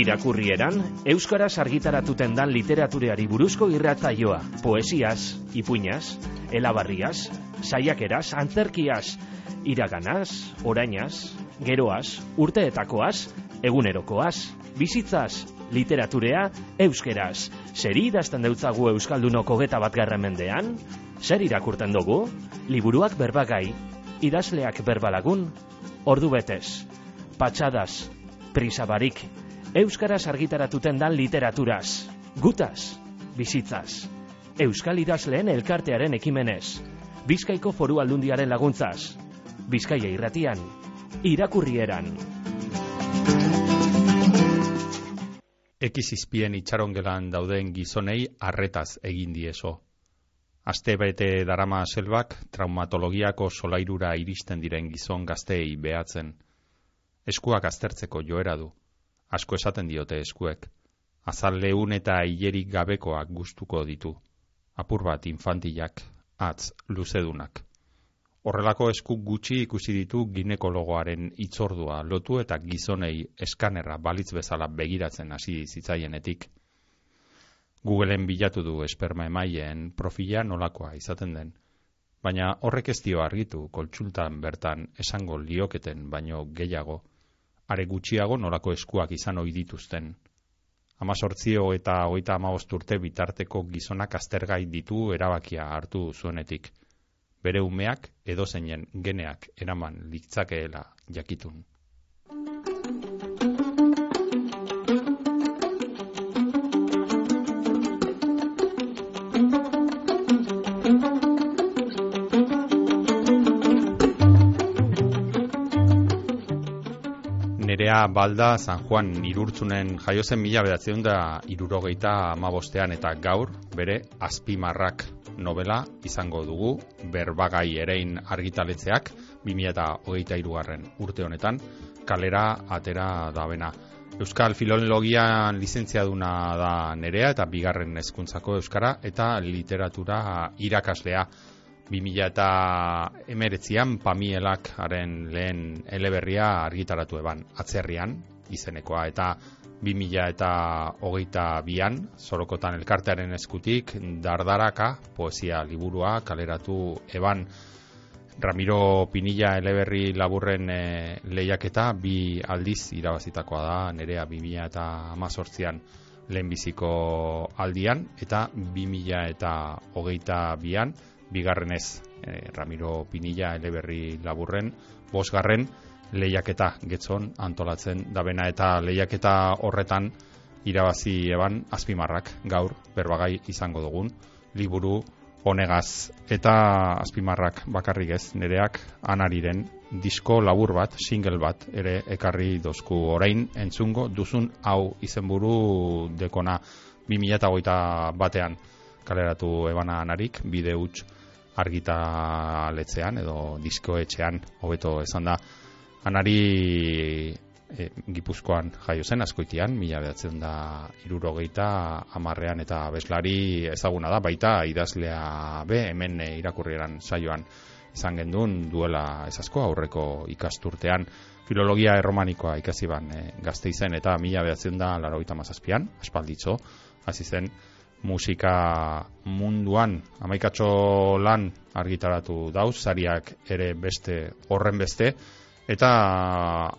Irakurrieran, Euskaraz argitaratuten dan literatureari buruzko irratzaioa, poesiaz, ipuñaz, elabarriaz, saiakeraz, antzerkiaz, iraganaz, orainaz, geroaz, urteetakoaz, egunerokoaz, bizitzaz, literaturea, euskeraz. Zeri idazten deutzagu Euskaldunoko geta bat mendean? Zer irakurten dugu? Liburuak berbagai, idazleak berbalagun, ordu betez, patxadas, prisabarik, Euskaraz argitaratuten dan literaturaz, gutaz, bizitzaz, Euskal idazleen elkartearen ekimenez, Bizkaiko foru aldundiaren laguntzaz, Bizkaia irratian, irakurrieran. Ekizizpien itxarongelan dauden gizonei arretaz egin dieso. Aste bete darama selbak traumatologiako solairura iristen diren gizon gazteei behatzen. Eskuak aztertzeko joera du asko esaten diote eskuek. Azal lehun eta hilerik gabekoak gustuko ditu. Apur bat infantilak, atz, luzedunak. Horrelako esku gutxi ikusi ditu ginekologoaren itzordua lotu eta gizonei eskanerra balitz bezala begiratzen hasi zitzaienetik. Googleen bilatu du esperma emaien profila nolakoa izaten den. Baina horrek ez dio argitu koltsultan bertan esango lioketen baino gehiago are gutxiago norako eskuak izan ohi dituzten. Amazortzio eta hogeita urte bitarteko gizonak aztergai ditu erabakia hartu zuenetik. Bere umeak edo zeinen geneak eraman litzakeela jakitun. Nerea Balda San Juan irurtzunen jaiozen mila bedatzen da irurogeita amabostean eta gaur bere azpimarrak novela izango dugu berbagai erein argitaletzeak 2008 irugarren urte honetan kalera atera dabena. Euskal Filologian lizentziaduna da nerea eta bigarren hezkuntzako euskara eta literatura irakaslea. 2000 eta emeretzian pamielak haren lehen eleberria argitaratu eban. Atzerrian izenekoa eta 2000 eta hogeita bian sorokotan elkartearen eskutik dardaraka poesia liburua kaleratu eban. Ramiro Pinilla eleberri laburren e, lehiaketa bi aldiz irabazitakoa da nerea 2000 eta amazortzian lehenbiziko aldian eta 2000 eta hogeita bian bigarrenez e, Ramiro Pinilla eleberri laburren, bosgarren lehiaketa getzon antolatzen dabena. Eta lehiaketa horretan irabazi eban azpimarrak gaur berbagai izango dugun liburu honegaz. Eta azpimarrak bakarrik ez nereak anariren disko labur bat, single bat ere ekarri dozku. Orain entzungo duzun hau izenburu dekona. 2008 batean kaleratu ebana anarik bide huts argitaletzean edo diskoetxean hobeto esan da. Anari e, gipuzkoan jaio zen askoitian mila behatzen da irurogeita amarrean eta beslari ezaguna da baita idazlea be hemen e, irakurrieran saioan izan gendun duela ezasko aurreko ikasturtean. Filologia erromanikoa ikasi ban e, gazte izen eta mila behatzen da laroita mazazpian aspalditzo hasi zen musika munduan. Amaikatxo lan argitaratu dauz, zariak ere beste horren beste, eta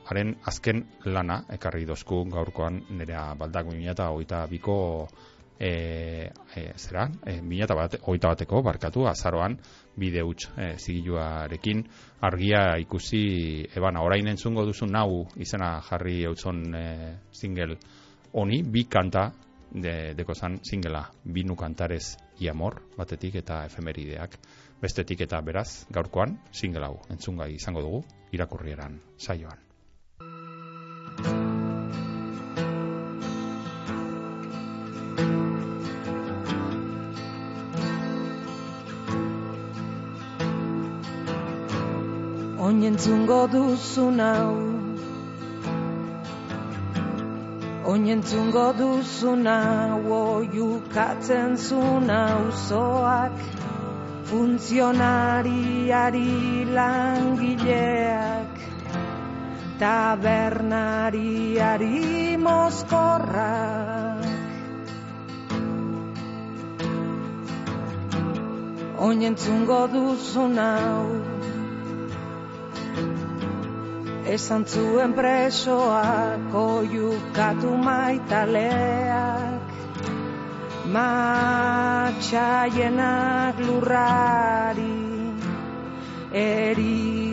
haren azken lana, ekarri dozku gaurkoan nerea baldak eta hogeita biko e, e, zera, e, eta bat, bateko barkatu, azaroan bide huts e, zigiluarekin. Argia ikusi ebana, orain entzungo duzu nau izena jarri eutzon e, single honi, bi kanta de, deko zan singela binu kantarez i amor batetik eta efemerideak. Bestetik eta beraz gaurkoan singela hau entzungai izango dugu irakurrieran saioan. Oinentzungo duzu nau Oinentzungo duzuna, oiukatzen zuna uzoak, funtzionariari langileak, tabernariari mozkorrak Oinentzungo duzun Esan zuen presoak oiukatu maitaleak. Matxaienak lurrari Erizainari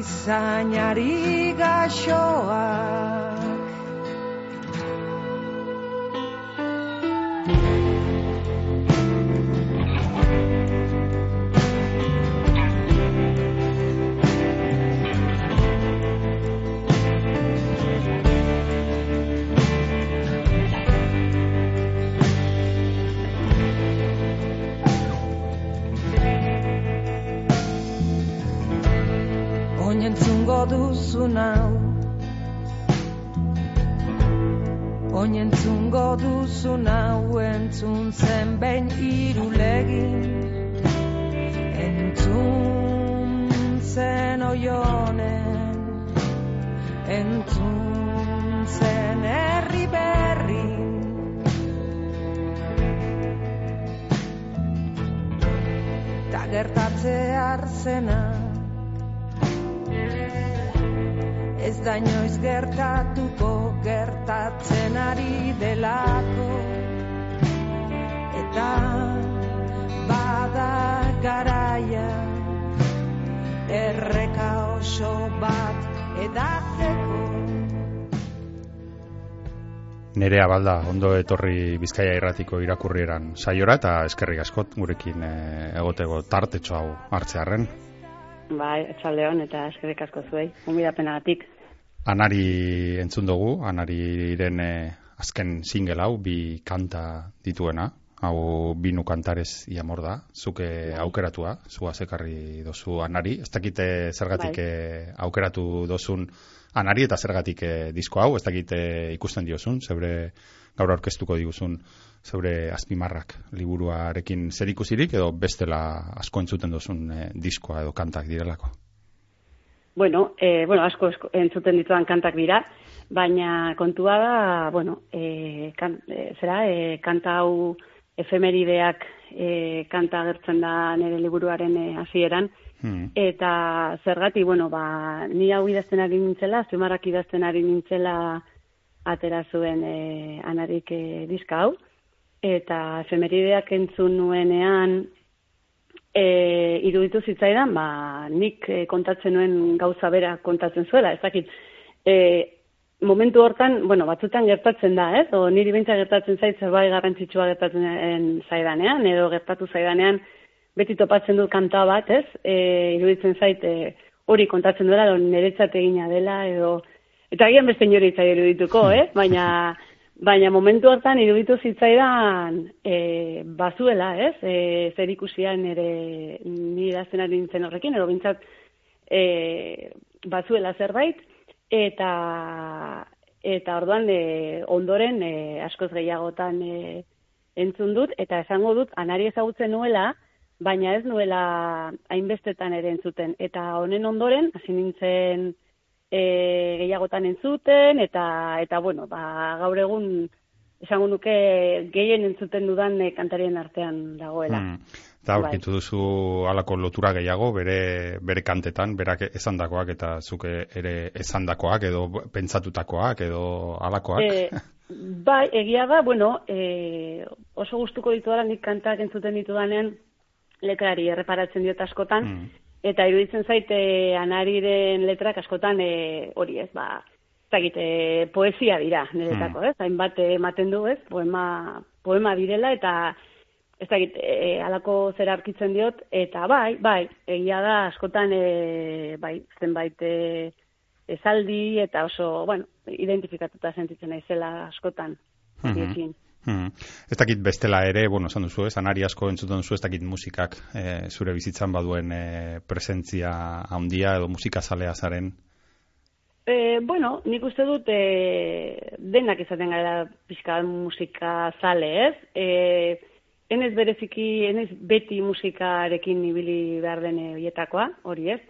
gaxoak Oinentzungo duzun hau Oinentzungo duzun hau entzun zen behin irulegin Entzun zen oionen. Entzun zen herri berri. Ta gertatze arzena Ez da inoiz gertatuko gertatzen ari delako Eta bada garaia Erreka oso bat edatzeko Nerea balda, ondo etorri Bizkaia irratiko irakurrieran saiora eta eskerrik askot gurekin eh, egotego tartetxo hau hartzearren. Bai, etxaldeon eta eskerrik asko zuei, humidapenagatik. Anari entzun dugu, Anariren eh, azken single hau, bi kanta dituena, hau binu kantarez iamor da, zuke aukeratua, zua zekarri dozu Anari, ez dakite zergatik Bai. eh, aukeratu dozun Anari eta zergatik eh, disko hau, ez dakite ikusten diozun, zebre gaur aurkeztuko diguzun zeure azpimarrak liburuarekin zer ikusirik edo bestela asko entzuten dozun eh, diskoa edo kantak direlako. Bueno, e, bueno, asko entzuten ditudan kantak dira, baina kontua da, bueno, e, kan, e, zera, e, kanta hau efemerideak e, kanta agertzen da nire liburuaren hasieran, Hmm. eta zergatik, bueno, ba, ni hau idazten ari nintzela, zumarrak idazten ari nintzela atera zuen e, anarik e, diska hau, eta efemerideak entzun nuenean, e, iruditu zitzaidan, ba, nik e, kontatzen nuen gauza bera kontatzen zuela, ez dakit, e, momentu hortan, bueno, batzutan gertatzen da, ez? O niri beintza gertatzen zait zerbait garrantzitsua gertatzen zaidanean, edo gertatu zaidanean, beti topatzen dut kanta bat, ez? E, iruditzen zait, e, hori kontatzen duela, edo niretzat egina dela, edo... Eta agian beste inori itzai irudituko, eh? Baina, baina momentu hortan iruditu zitzaidan e, bazuela, ez? E, zer ikusian ere ni idazten ari nintzen horrekin, edo bintzat e, bazuela zerbait, eta eta orduan e, ondoren e, askoz gehiagotan e, entzun dut, eta esango dut, anari ezagutzen nuela, baina ez nuela hainbestetan ere entzuten. Eta honen ondoren, hasi nintzen e, gehiagotan entzuten, eta, eta bueno, ba, gaur egun esango nuke gehien entzuten dudan e, kantarien artean dagoela. Hmm. Eta aurkitu duzu halako lotura gehiago bere, bere kantetan, berak esandakoak eta zuke ere esandakoak edo pentsatutakoak edo halakoak. E, bai, egia da, bueno, e, oso gustuko ditu nik kantak entzuten ditudanean letrari erreparatzen diot askotan, Hmm. Eta iruditzen zaite anariren letrak askotan e, hori ez, ba, ez dakit, e, poesia dira niretako, ez? Hainbat ematen du, ez? Poema, poema direla eta ez dakit, e, alako zera arkitzen diot, eta bai, bai, egia da askotan e, bai, zenbait e, esaldi eta oso, bueno, identifikatuta sentitzen naizela askotan. Horiekin. Hmm. Ez dakit bestela ere, bueno, esan duzu, ez, anari asko entzuten duzu, ez dakit musikak eh, zure bizitzan baduen eh, presentzia handia edo musikazalea zaren. E, bueno, nik uste dut e, denak izaten gara pixka musika zale, ez? E, enez bereziki, enez beti musikarekin ibili behar den horietakoa, hori ez?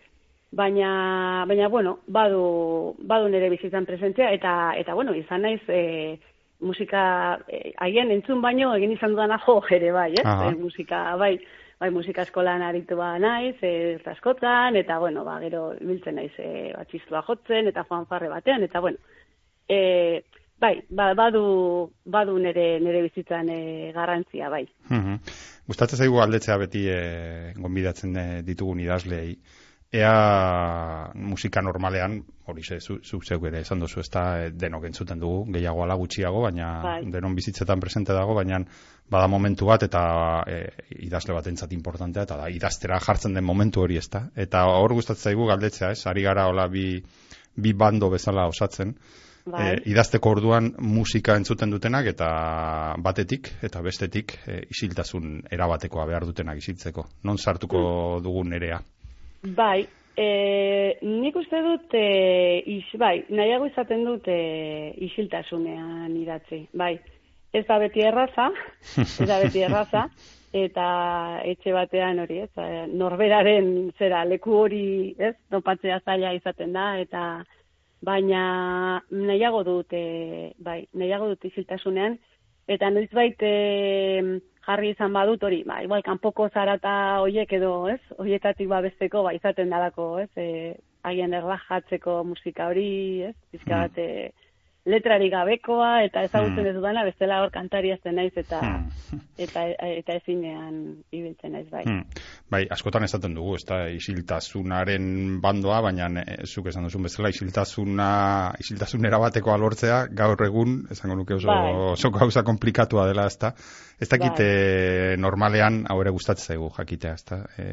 baina, baina bueno, badu, badu nire bizitzan presentzia, eta, eta bueno, izan naiz, e, musika, e, haien entzun baino, egin izan dudana jo ere bai, ez? E, musika, bai, bai, musika eskolan aritu ba naiz, e, askotan, eta bueno, ba, gero biltzen naiz, e, batxistua jotzen, eta joan farre batean, eta bueno, e, bai, ba, badu, badu nire, nire bizitzan e, garrantzia, bai. Mhm. Gustatzen zaigu aldetzea beti e, gonbidatzen eh, ditugun idazleei. Ea musika normalean, hori ze, zu, zuk zeuk ere esan duzu, ez da eh, denok entzuten dugu, gehiago ala gutxiago, baina Bai. denon bizitzetan presente dago, baina bada momentu bat eta e, idazle batentzat importantea, eta da idaztera jartzen den momentu hori ez da. Eta hor gustatzen zaigu galdetzea, ez, ari gara hola bi, bi bando bezala osatzen, Bai. e, idazteko orduan musika entzuten dutenak eta batetik eta bestetik e, isiltasun erabatekoa behar dutenak isiltzeko. Non sartuko Mm. dugun nerea? Bai, e, nik uste dut, e, is, bai, nahiago izaten dut e, isiltasunean idatzi, bai. Ez da beti erraza, ez da beti erraza, eta etxe batean hori, ez, e, norberaren zera leku hori, ez, topatzea zaila izaten da, eta baina nahiago dut, e, bai, nahiago dut isiltasunean, eta noiz baite jarri izan badut hori, ba, igual, kanpoko zarata hoiek edo, ez, hoietatik babesteko, ba, izaten dalako, ez, e, haien erlajatzeko musika hori, ez, pizka bat, e, letrari gabekoa, eta ezagutzen Hmm. ez dudana, bestela hor kantari azten naiz, eta, Hmm. eta, eta ezinean ibiltzen naiz, bai. Hmm. Bai, askotan esaten dugu, ez da, isiltasunaren bandoa, baina e, zuk esan duzun bezala, isiltasuna, isiltasunera bateko alortzea, gaur egun, esango nuke oso, Bai. oso gauza komplikatua dela, ez da. Ez dakit Bai. e, normalean, hau ere gustatzen zaigu jakitea, ez da, e,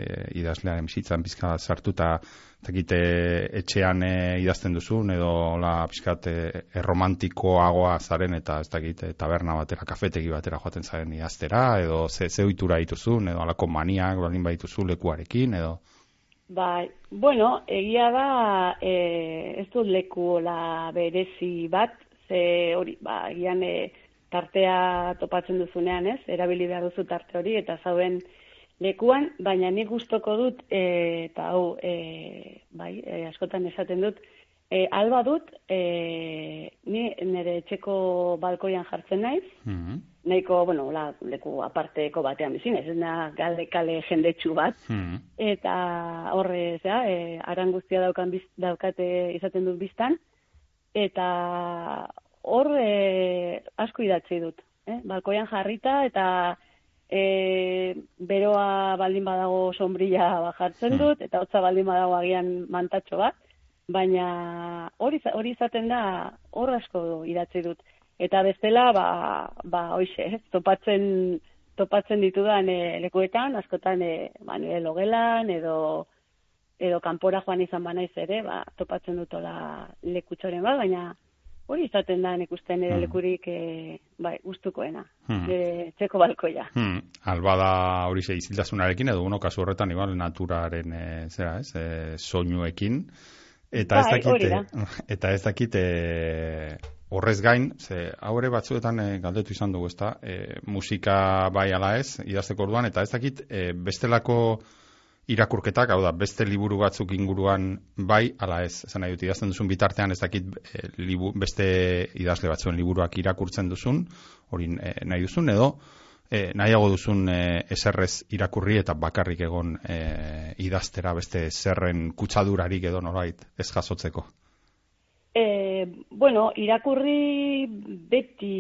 idazlearen bizitzan pizka sartuta, ez dakit e, etxean e, idazten duzun, edo la pizkat erromantikoagoa zaren, eta ez dakit taberna batera, kafetegi batera joaten zaren idaztera, edo ze, ze ohitura dituzun, edo alako maniak baldin badituzu lekuarekin, edo... Bai, bueno, egia da, e, ez dut leku la berezi bat, ze hori, ba, egian e, tartea topatzen duzunean, ez? Erabili behar duzu tarte hori, eta zauen lekuan, baina nik gustoko dut, e, eta hau, e, bai, e, askotan esaten dut, e, alba dut, e, ni nire etxeko balkoian jartzen naiz, Mhm. nahiko, bueno, la, leku aparteko batean bizin, ez da galde kale jendetsu bat, Mhm. eta horre, zera, e, aran guztia daukan biz, daukate izaten dut biztan, eta hor e, asko idatzi dut, eh? balkoian jarrita, eta e, beroa baldin badago sombrilla bajartzen dut, eta hotza baldin badago agian mantatxo bat, baina hori, hori izaten da hor asko idatzi dut. Eta bestela, ba, ba hoixe, ez, topatzen, topatzen ditudan e, lekuetan, askotan e, ba, nire logelan, edo, edo kanpora joan izan banaiz ere, ba, topatzen dutola lekutxoren bat, baina hori izaten da nik uste nire Mm. lekurik e, bai, gustukoena, Mm. nire txeko balkoia. Hmm, alba da hori ze isiltasunarekin edo uno kasu horretan igual naturaren e, zera, ez, e, soinuekin eta ez Bai, dakit hori da. eta ez dakit e, horrez gain, ze hau batzuetan e, galdetu izan dugu, ezta? E, musika bai ala ez, idazteko orduan eta ez dakit e, bestelako irakurketak, hau da, beste liburu batzuk inguruan bai, ala ez, esan nahi dut, idazten duzun bitartean ez dakit e, libu, beste idazle batzuen liburuak irakurtzen duzun, hori e, nahi duzun, edo e, nahiago duzun e, eserrez irakurri eta bakarrik egon e, idaztera beste zerren kutsadurarik edo norbait ez jasotzeko. E, bueno, irakurri beti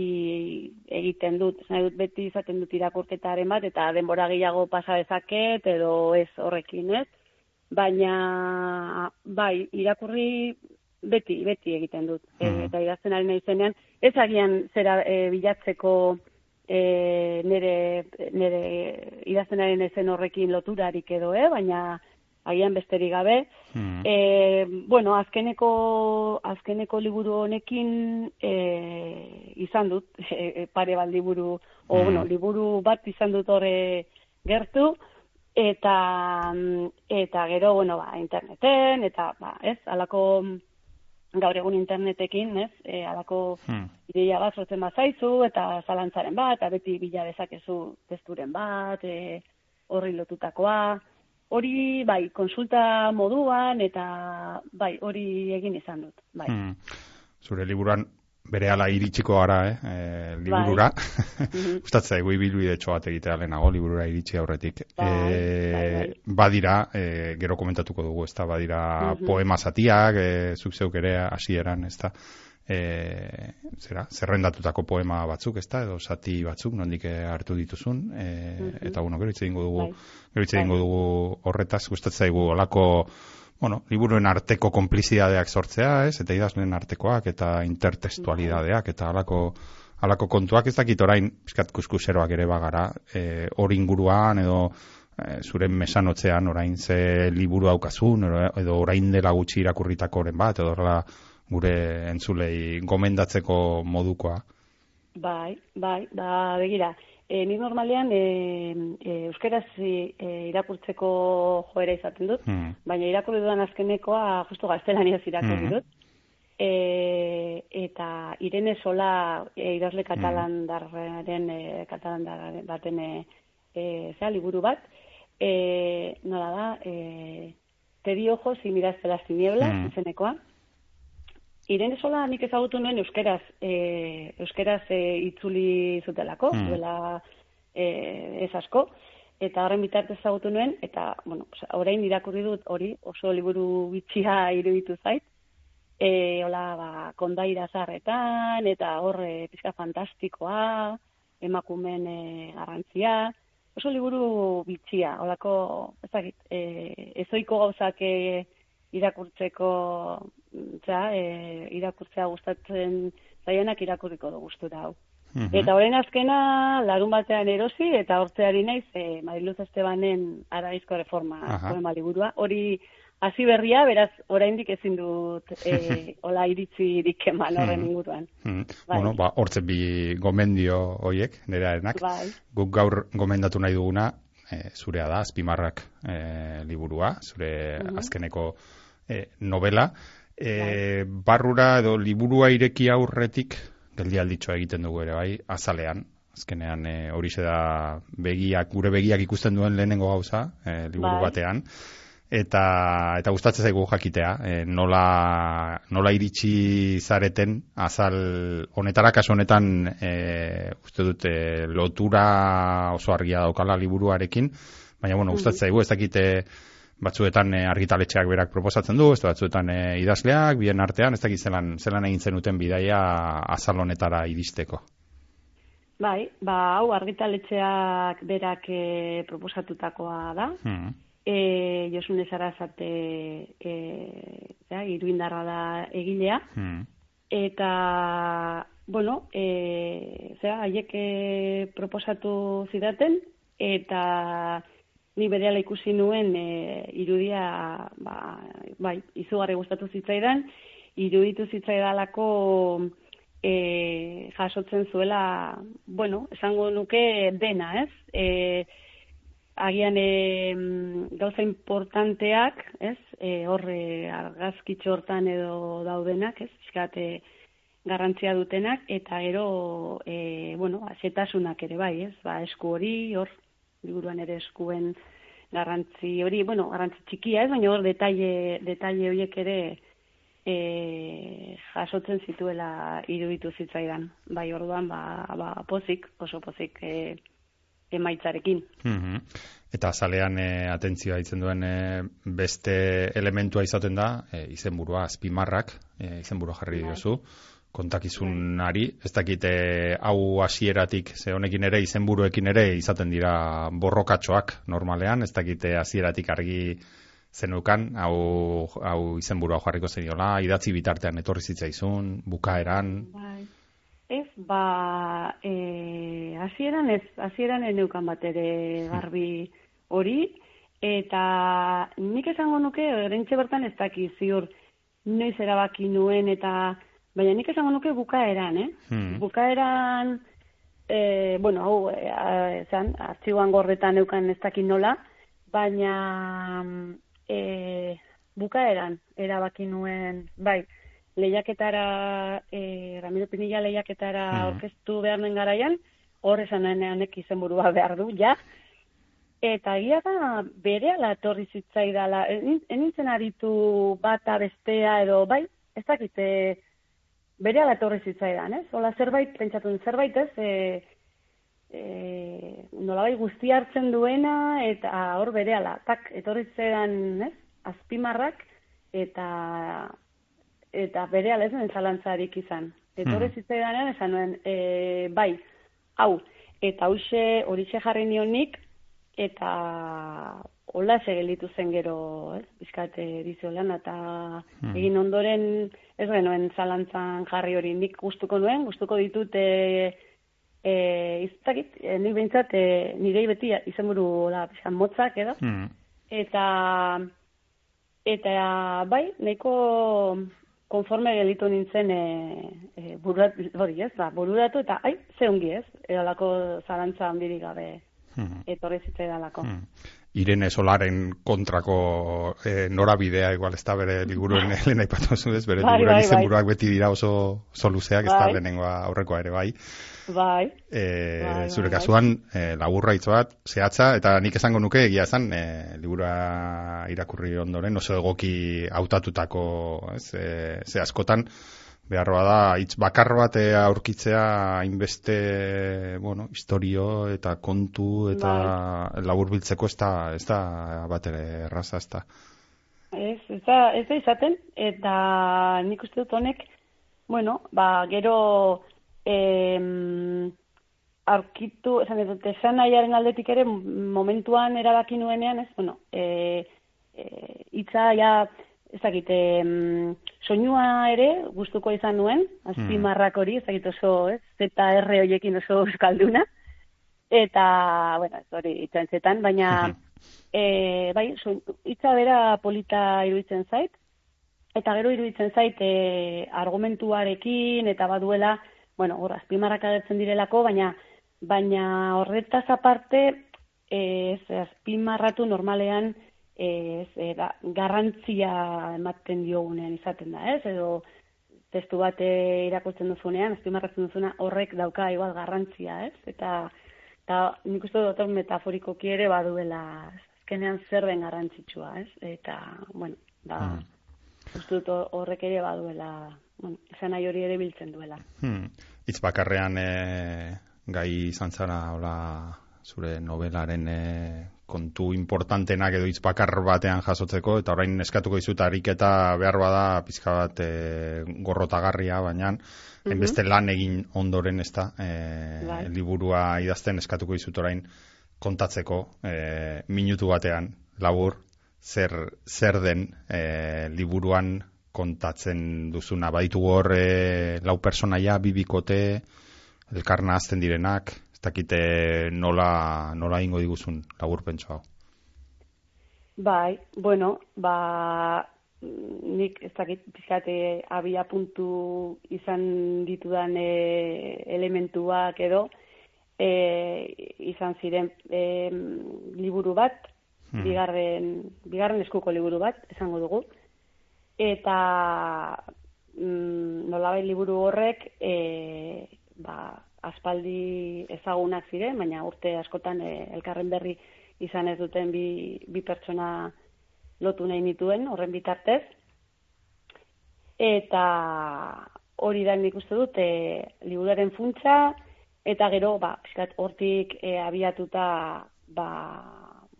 egiten dut, nahi dut beti izaten dut irakurketaren bat, eta denbora gehiago pasa dezaket, edo ez horrekin, ez? Baina, bai, irakurri beti, beti egiten dut. E, eta idazten ari naizenean, ez agian zera e, bilatzeko e, nire, nire idazten ari naizen horrekin loturarik edo, eh? baina agian besterik gabe, Hmm. E, bueno, azkeneko, azkeneko liburu honekin e, izan dut, e, pare bat liburu, o, Mm. bueno, liburu bat izan dut horre gertu, eta, mm, eta gero, bueno, ba, interneten, eta, ba, ez, alako mm, gaur egun internetekin, ez, e, alako Hmm. ideia bat sortzen bazaizu, eta zalantzaren bat, eta beti bila dezakezu testuren bat, e, horri lotutakoa, hori, bai, konsulta moduan, eta, bai, hori egin izan dut, bai. Hmm. Zure liburuan bere ala iritsiko gara, eh, e, liburura. Mhm. Gustatzen zaigu ibilbide bat egitea lehenago liburura iritsi aurretik. Bai, Eh, bai, bai. Badira, e, gero komentatuko dugu, ezta badira Mhm. poema zatiak, e, zuk zeuk ere hasieran, ezta. E, zera, zerrendatutako poema batzuk, ezta, edo zati batzuk, nondik eh, hartu dituzun, e, Mhm. eta bueno, gero hitz egingo dugu, Bai. gero hitz Bai. egingo dugu horretaz, gustatzen zaigu olako bueno, liburuen arteko konplizidadeak sortzea, ez? Eta idazleen artekoak eta intertextualidadeak eta halako halako kontuak ez dakit orain pizkat kuskuseroak ere bagara, e, hori inguruan edo e, zure mesanotzean orain ze liburu daukazun edo orain dela gutxi irakurritakoren bat edo horrela gure entzulei gomendatzeko modukoa. Bai, bai, ba, begira. E, ni normalean e, e, euskeraz e, irakurtzeko joera izaten dut, Hmm. baina irakurri dudan azkenekoa justu gaztelaniaz irakurri Mhm. dut. E, eta Irene Sola e, idazle Mhm. katalandarren e, katalandar baten e, zera, liburu bat, e, nola da, e, te di ojos y miraste las tinieblas, Mhm. izenekoa. Irene Sola nik ezagutu nuen euskeraz, e, euskeraz e, itzuli zutelako, Mm. duela e, ez asko, eta horren bitartez ezagutu nuen, eta, bueno, orain irakurri dut hori, oso liburu bitxia iruditu zait, e, hola, ba, kondaira zarretan, eta hor e, pizka fantastikoa, emakumen e, garrantzia, oso liburu bitxia, holako, ez dakit, e, ezoiko gauzak e, irakurtzeko, za, e, irakurtzea gustatzen zaienak irakurriko du gustura hau. Mhm. Eta orain azkena larun batean erosi eta hortzeari naiz e, Mariluz Estebanen araizko reforma Aha. poema liburua. Hori hasi berria, beraz oraindik ezin dut e, ola iritzirik eman horren Mhm. inguruan. Hmm. Bai. Bueno, ba, hortze bi gomendio hoiek, nerearenak. Bai. Guk gaur gomendatu nahi duguna, e, zurea da, azpimarrak e, liburua, zure Mhm. azkeneko e, novela. E, barrura edo liburua ireki aurretik, geldialditxoa egiten dugu ere bai, azalean. Azkenean e, horixe da begiak, gure begiak ikusten duen lehenengo gauza, e, liburu Bai. batean. Eta, eta gustatzen zaigu jakitea, e, nola, nola iritsi zareten azal honetara kasu honetan e, uste dut e, lotura oso argia daukala liburuarekin, baina bueno, gustatzen zaigu ez dakite batzuetan e, argitaletxeak berak proposatzen du, da batzuetan e, idazleak, bien artean, ez dakit zelan, zelan egin zenuten bidaia azal honetara iristeko. Bai, ba, hau argitaletxeak berak e, proposatutakoa da. Hmm. E, Josune Sarazate e, ja, iruindarra da egilea. Hmm. Eta, bueno, e, zera, haiek proposatu zidaten, eta ni berehala ikusi nuen e, irudia, ba, bai, izugarri gustatu zitzaidan, iruditu zitzaidalako e, jasotzen zuela, bueno, esango nuke dena, ez? E, agian e, gauza importanteak, ez? E, hor e, argazkitxo hortan edo daudenak, ez? Fiskat, e, garrantzia dutenak, eta gero, e, bueno, asetasunak ere bai, ez? Ba, esku hori, hor, liburuan ere eskuen garrantzi hori, bueno, garrantzi txikia, ez? Baina hor, detalle, detalle horiek ere e, jasotzen zituela iruditu zitzaidan. Bai, orduan, ba, ba, pozik, oso pozik e, emaitzarekin. Mhm. Eta zalean e, atentzioa itzen duen e, beste elementua izaten da, e, izenburua, azpimarrak, e, izenburua jarri Bai. Kontakizunari, ez dakite hau hasieratik, ze honekin ere, izenburuekin ere izaten dira borrokatxoak normalean, ez dakite hasieratik argi zenukan, hau, hau izenburua jarriko zeniola, idatzi bitartean etorri zitzaizun, bukaeran, Bai. Ez, ba, e, hasieran ez, hasieran ez neukan bat ere garbi hori, eta nik esango nuke, erentxe bertan ez daki ziur noiz erabaki nuen, eta baina nik esango nuke bukaeran, eh? Hmm. Bukaeran, e, bueno, hau, e, a- zan, artxiboan gorretan neukan ez dakit nola, baina e, bukaeran erabaki nuen, bai, lehiaketara, e, Ramiro Pinilla lehiaketara Mhm. orkestu behar den garaian, hor esan naheneanek izenburua behar du, ja, eta egia da bere ala etorri zitzaidala, enintzen aritu bata bestea edo, bai, ez dakite, bere ala etorri zitzaidan, ez? Ola zerbait, pentsatu zerbait, ez? E, e, nolabai guzti hartzen duena, eta hor bere ala, tak, etorri zitzaidan, ez? Azpimarrak, eta eta bere ala ez nuen zalantzarik izan. Etorri hmm. zitzaidanean, esan nuen, e, bai, hau, eta hause horixe jarri nionik, eta hola segelitu zen gero, ez, bizkate dizio lan, eta hmm. egin ondoren, ez genuen zalantzan jarri hori nik gustuko nuen, gustuko ditut, e, e, iztakit, e, nik behintzat, e, nire beti izan buru, hola, motzak, edo, hmm. eta, eta, bai, nahiko konforme gelitu nintzen e, e, bururat, hori ez, ba, bururatu eta ai, ze ongi ez, edalako zarantza handirik gabe hmm. etorri zitzai dalako. Hmm. Irene Solaren kontrako e, norabidea, igual ez da bere liburuen bai. lehen aipatu ez, bere bai, liburuen bai, izenburuak bai. beti dira oso soluzeak, bai. ez da lehenengoa aurrekoa ere bai. Bai. E, bai, zure bai, kasuan, bai. e, laburra bat, zehatza, eta nik esango nuke egia esan, e, libura irakurri ondoren, oso egoki hautatutako, ez, e, ze askotan, beharroa da, hitz bakar bat aurkitzea inbeste, bueno, historio eta kontu eta bai. labur biltzeko ez da, ez da bat ere erraza, ez da. Ez, ez da, ez da izaten, eta nik uste dut honek, bueno, ba, gero, eh, arkitu, esan dut, esan nahiaren aldetik ere, momentuan erabaki nuenean, ez, bueno, e, e, itza, ja, ezakit, e, soinua ere gustuko izan nuen, azpimarrak hori, ezakit oso, ez, erre hoiekin oso euskalduna, eta, bueno, ez hori, itzan zetan, baina, e, bai, soin, itza bera polita iruditzen zait, eta gero iruditzen zait, e, argumentuarekin, eta baduela, bueno, hor, azpimarrak agertzen direlako, baina baina horretaz aparte, ez, azpimarratu normalean, ez, e, garrantzia ematen diogunean izaten da, ez, edo testu bat irakurtzen duzunean, azpimarratzen duzuna horrek dauka igual garrantzia, ez, eta, eta nik uste dut metaforiko ere baduela, azkenean zer den garrantzitsua, ez, eta, bueno, da, mm. uste dut horrek ere baduela bueno, esan nahi hori ere biltzen duela. Hmm. Itz bakarrean e, gai izan zara, hola, zure novelaren e, kontu importantenak edo hitz bakar batean jasotzeko, eta orain eskatuko izut ariketa behar bada pizka bat e, gorrotagarria, baina mm beste lan egin ondoren ez da, e, bai. liburua idazten eskatuko izut orain kontatzeko e, minutu batean, labur, zer, zer den e, liburuan kontatzen duzuna. Baitu hor e, lau personaia, bibikote, elkarna azten direnak, dakite nola, nola ingo diguzun labur hau. Bai, bueno, ba, nik ez dakit pizkate abia puntu izan ditudan e, elementuak edo, e, izan ziren e, liburu bat, hmm. bigarren, bigarren eskuko liburu bat, esango dugu, eta mm, nolabait liburu horrek e, ba, aspaldi ezagunak ziren, baina urte askotan e, elkarren berri izan ez duten bi, bi pertsona lotu nahi nituen, horren bitartez. Eta hori da nik uste dut, e, liburuaren funtsa, eta gero, ba, piskat, hortik e, abiatuta, ba,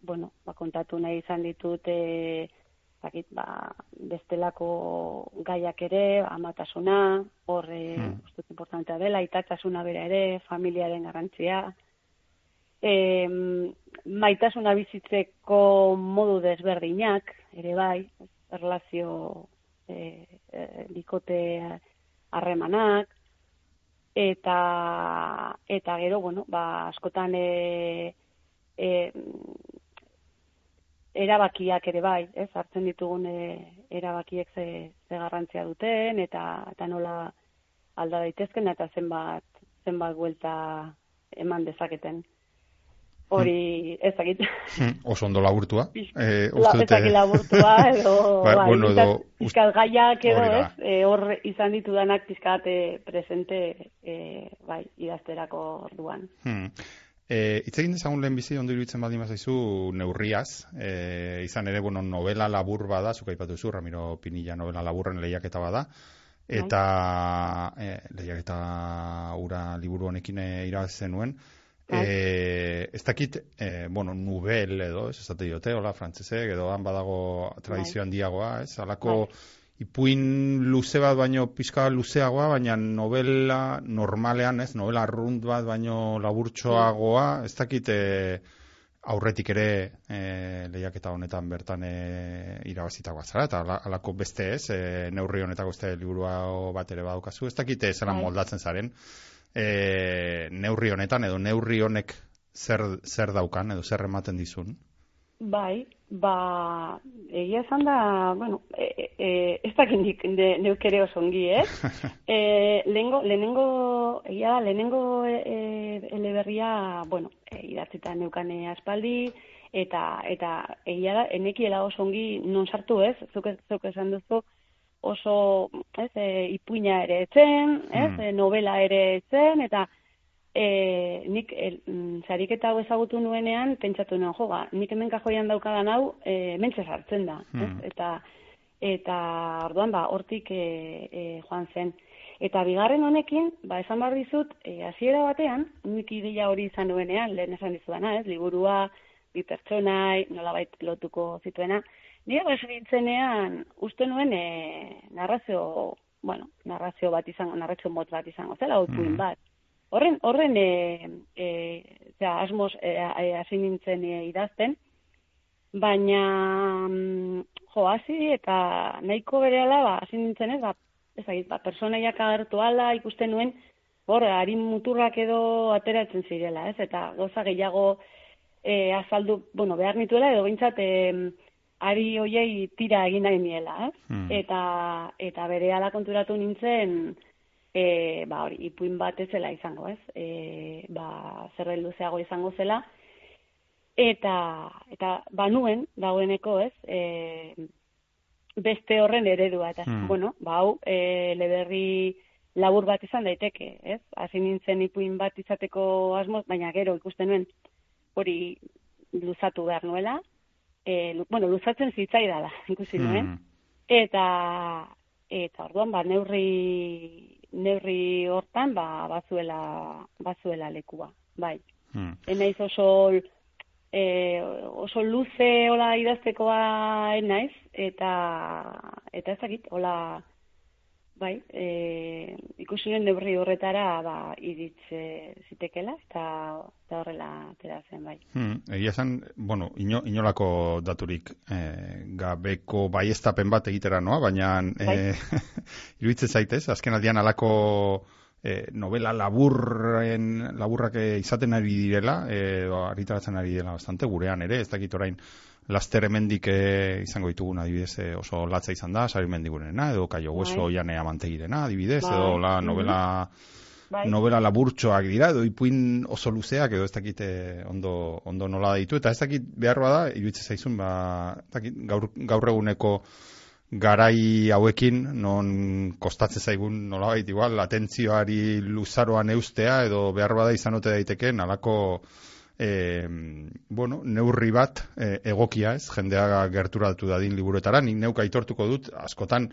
bueno, ba, kontatu nahi izan ditut, e, zakit, ba, bestelako gaiak ere, amatasuna, horre, hmm. ustut importantea dela, itatasuna bera ere, familiaren garrantzia, e, maitasuna bizitzeko modu desberdinak, ere bai, erlazio e, e, bikote harremanak, eta, eta gero, bueno, ba, askotan e, e, erabakiak ere bai, ez, hartzen ditugun e, erabakiek ze, ze garrantzia duten, eta, eta nola alda daitezken, eta zenbat, zenbat buelta eman dezaketen. Hori, ez dakit. Hmm, oso ondo laburtua. Eh, La, ez dakit laburtua, edo, ba, bai, bueno, edo, pizkat gaiak edo, ez, e, hor izan ditudanak pizkat presente, e, bai, idazterako orduan. Hmm E, itz egin dezagun lehen bizi ondo iruditzen baldin bazaizu neurriaz, e, izan ere, bueno, novela labur bada, zuka ipatu zu, Ramiro Pinilla novela laburren lehiaketa bada, eta e, lehiaketa ura liburu honekin irabazi zenuen, e, ez dakit, e, bueno, nubel edo, ez esate diote, hola, frantzesek, edo han badago tradizio handiagoa, ez, alako ipuin luze bat baino pizka luzeagoa, baina novela normalean, ez, novela arrunt bat baino laburtxoagoa, ez dakit e, aurretik ere e, lehiaketa honetan bertan e, irabazitagoa zara, eta alako beste ez, e, neurri honetako beste liburua bat ere badukazu, ez dakit zelan bai. moldatzen zaren, e, neurri honetan, edo neurri honek zer, zer daukan, edo zer ematen dizun? Bai, ba, egia esan da, bueno, e, e, ez dakit nik neuk ere oso ongi, eh? e, lehenengo, lehenengo, egia da, lehenengo e, e, eleberria, bueno, e, idatzita neukane aspaldi, eta, eta egia da, enekiela oso ongi non sartu, ez? Zuk, zuk esan duzu, oso, ez, e, ipuina ere etzen, ez? Mm. Novela ere etzen, eta, e, nik el, mm, sariketa hau ezagutu nuenean, pentsatu nuen, jo, ba, nik hemen kajoian daukadan hau, e, mentxe sartzen da. Hmm. Eta, eta orduan, ba, hortik e, e, joan zen. Eta bigarren honekin, ba, esan behar dizut, e, hasiera batean, nik ideia hori izan nuenean, lehen esan dizudana, ez, liburua, bi pertsonai, nolabait lotuko zituena, nire ba, nintzenean, uste nuen e, narrazio, bueno, narrazio bat izango, narrazio mot bat izango, zela, mm. bat, Horren, horren e, e, ja, asmoz e, hasi nintzen e, idazten, baina mm, jo, hasi eta nahiko berehala ba, hasi nintzen ez, ba, ez ba, personaiak agertu ala ikusten nuen, hor, harin muturrak edo ateratzen zirela, ez, eta goza gehiago e, azaldu, bueno, behar nituela, edo bintzat, e, ari hoiei tira egin nahi niela, ez? Hmm. Eta, eta bere ala konturatu nintzen, e, ba, hori, ipuin bat ez zela izango, ez? E, ba, zerbait luzeago izango zela. Eta, eta banuen, dagoeneko, ez? E, beste horren eredua, eta, hmm. bueno, ba, hau, e, leberri labur bat izan daiteke, ez? Hasi nintzen ipuin bat izateko asmoz, baina gero ikusten nuen hori luzatu behar nuela, e, bueno, luzatzen zitzai dala, ikusi nuen, hmm. eta, eta orduan, ba, neurri neurri hortan ba bazuela bazuela lekua bai hmm. enaiz oso e, oso luze hola idaztekoa enaiz eta eta ez dakit hola bai e, ikusiren neurri horretara ba iritze zitekela eta eta horrela ateratzen bai hmm. egia zen bueno ino, inolako daturik e, gabeko baiestapen bat egitera noa baina bai. e, iruditzen zaitez azken aldian alako e, novela laburren laburrak izaten ari direla e, aritaratzen ari dela bastante gurean ere ez dakit orain laster hemendik e, izango ditugun adibidez e, oso latza izan da sari mendigunena edo kaio hueso bai. janea mantegirena adibidez bai. edo la novela bai. novela laburtxoak dira edo ipuin oso luzeak edo ez dakit ondo, ondo nola ditu eta ez dakit behar bada iruditzen zaizun ba, dakit, gaur, gaur eguneko garai hauekin non kostatzen zaigun nolabait igual atentzioari luzaroan eustea edo behar bada izan ote daiteke nalako e, bueno, neurri bat e, egokia ez jendea gerturatu dadin liburuetara nik neuka aitortuko dut askotan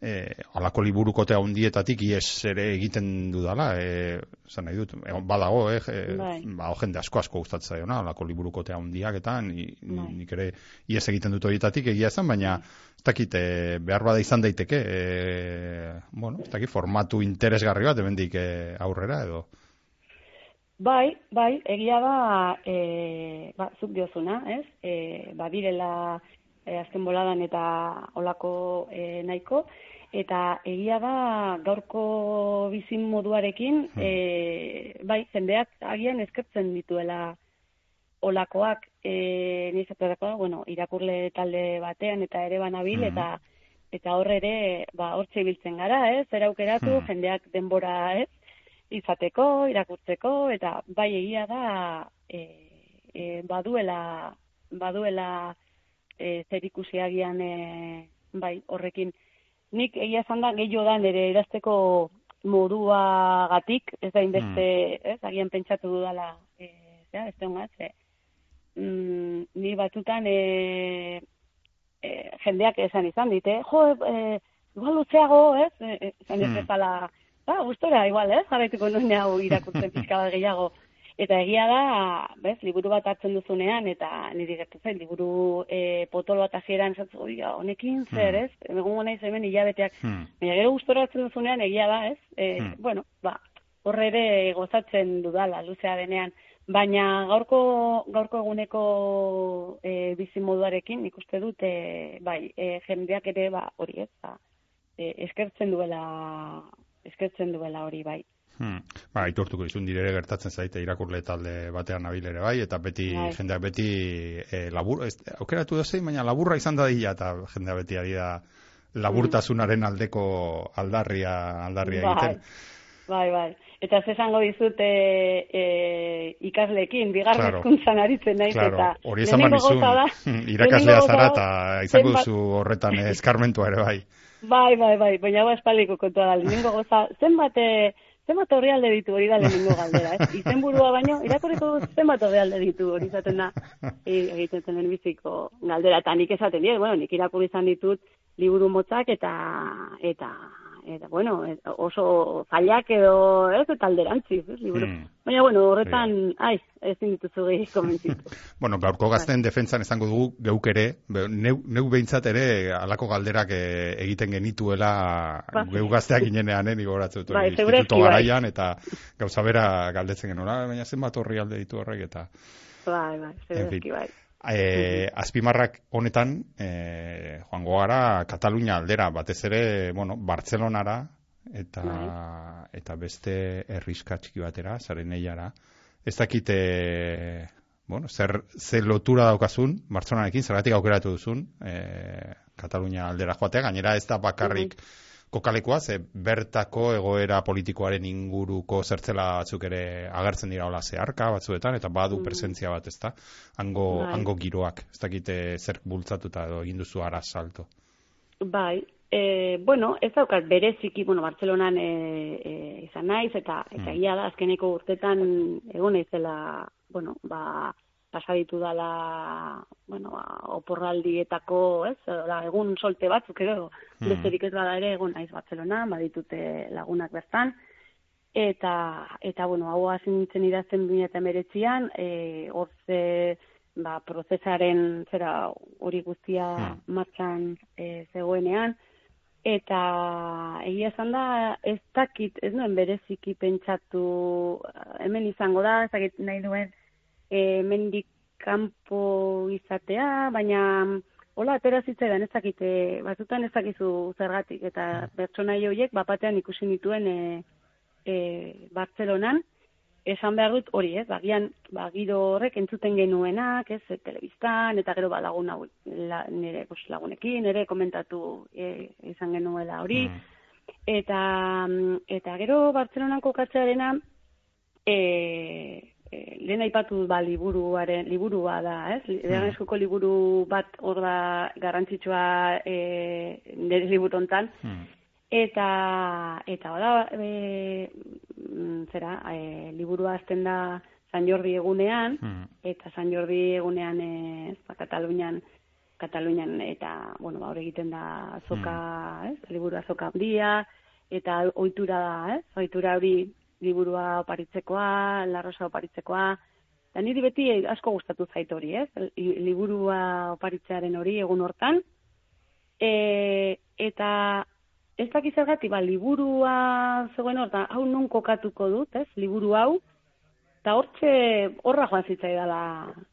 e, alako liburukote handietatik ies ere egiten dudala, e, zan nahi dut, e, badago, eh, e, bai. ba, jende asko asko gustatzen zaiona, alako liburukote handiak eta ni, bai. nik ere ies egiten dut horietatik egia zen, baina ez dakit, e, behar bada izan daiteke, e, bueno, ez dakit, formatu interesgarri bat, emendik e, aurrera edo. Bai, bai, egia da, e, ba, zuk diozuna, ez? E, ba, direla e, azken boladan eta olako e, nahiko, eta egia da gaurko bizin moduarekin, hmm. e, bai, jendeak agian eskertzen dituela olakoak, e, nizatzerako, bueno, irakurle talde batean eta ere banabil, hmm. eta eta horre ere, ba, hortxe biltzen gara, ez, zer aukeratu, hmm. jendeak denbora, ez, izateko, irakurtzeko, eta bai egia da, e, e, baduela, baduela, e, zer ikusiagian e, bai, horrekin. Nik egia esan da, gehiago da nire idazteko modua gatik, ez da inbeste, mm. ez, agian pentsatu dudala e, ja, ez tonga, ze, mm, ni batutan e, e, jendeak esan izan dite, jo, e, igual luzeago, ez, e, e, zan ez bezala, ba, gustora, igual, ez, jarraituko nuen hau irakurtzen pixka bat gehiago. Eta egia da, bez, liburu bat hartzen duzunean, eta niri gertu zait, liburu e, potolo bat hasieran esatzu, oi, honekin zer, Hmm. ez? Egun naiz hemen hilabeteak. Hmm. Baina gero gustora hartzen duzunean, egia da, ez? E, Hmm. Bueno, ba, horre ere gozatzen dudala, luzea denean. Baina gaurko, gaurko eguneko e, bizimoduarekin nik uste dut, e, bai, e, jendeak ere, ba, hori ez, ba, e, eskertzen duela, eskertzen duela hori, bai. Hmm. Ba, aitortuko izun direre gertatzen zaite irakurle talde batean nabil ere bai, eta beti, Bai. jendeak beti e, labur, ez, aukeratu da zein, baina laburra izan da dila, eta jendeak beti ari da laburtasunaren aldeko aldarria, aldarria bai, egiten. bai, bai. Eta ze esango dizut e, e, ikasleekin, bigarren Claro. hezkuntzan aritzen naiz, Claro, eta hori esan behar lehenengo nizun, gauza da, irakaslea zara eta izango duzu horretan eh, eskarmentua ere bai. Bai, bai, bai, baina hau espaldiko kontua da, lehenengo goza, zenbat, e, zenbat horrialde ditu hori da lehenengo galdera, ez? Izenburua baino, irakurriko dut zenbat horrialde ditu hori izaten da, e, egiten zen biziko galdera, eta nik esaten dira, bueno, nik irakurri izan ditut liburu motzak eta, eta, eta, bueno, oso zailak edo, ez, eta alderantziz, ez, liburu. Hmm. Baina, bueno, horretan, ai, ezin dituzu gehi komentzitu. Bueno, gaurko gazten defentsan esango dugu geuk ere, neu, neu behintzat ere alako galderak eh, egiten genituela Ba. geu gazteak ginenean, eh, nigo horatzen dut, Bai, instituto bai. garaian, eta gauza bera galdetzen genuela, baina zenbat horri alde ditu horrek, eta bai, bai, segurazki, fin. bai. E, azpimarrak honetan e, joango gara Katalunia aldera, batez ere, bueno, Bartzelonara, eta, Bai. eta beste herriska txiki batera, zaren eiara. Ez dakite, bueno, zer, zer lotura daukazun, Bartzelonarekin, zergatik aukeratu duzun, e, Katalunia aldera joatea, gainera ez da bakarrik kokalekua, ze bertako egoera politikoaren inguruko zertzela batzuk ere agertzen dira hola zeharka batzuetan, eta badu Mhm. presentzia bat, ezta? Hango, Bai. hango giroak, ez dakite zer bultzatuta edo egin duzu ara salto. Bai, e, bueno, ez daukat bereziki, bueno, Bartzelonan e, e, izan naiz, eta, eta Mm. da, azkeneko urtetan egon naizela, bueno, ba, pasaditu dala, bueno, ba, oporraldietako, ez, da, egun solte batzuk edo, Mm. besterik ez bada ere egon naiz Bartzelonan, baditute lagunak bertan, eta, eta bueno, hau hasi nintzen idazten 2019an, e, hor ze, ba, prozesaren zera hori guztia Hmm. martxan e, zegoenean, eta egia esan da, ez dakit, ez nuen bereziki pentsatu, hemen izango da, ez dakit nahi duen, e, hemendik kanpo izatea, baina hola atera zitzaidan ez dakite, batzutan ez dakizu zergatik, eta pertsonai horiek bapatean ikusi nituen e, e, Bartzelonan, esan behar dut hori, ez, bagian, ba, giro horrek entzuten genuenak, ez, telebistan, eta gero ba, lagun hau, la, nire pues, lagunekin, ere komentatu e, izan genuela hori, Mm. eta mm, eta gero Bartzelonan kokatzearena e, e, lehen aipatu ba liburuaren liburua da, ez? Li- Hmm. Eskuko liburu bat hor da garrantzitsua e, nire liburu hontan Mm. eta eta bada e, mm, zera e, liburua hasten da San Jordi egunean Mm. eta San Jordi egunean ez ba, Katalunian Katalunian eta bueno ba hor egiten da azoka, ez? Liburua azoka handia eta ohitura da, ez? Ohitura hori liburua oparitzekoa, larrosa oparitzekoa. Eta niri beti asko gustatu zait hori, ez? Li- Liburua oparitzearen hori egun hortan. E, eta ez dakiz zergatik, ba, liburua zegoen hortan, hau nun kokatuko dut, ez? Liburu hau. Eta hortxe, horra joan zitzaidala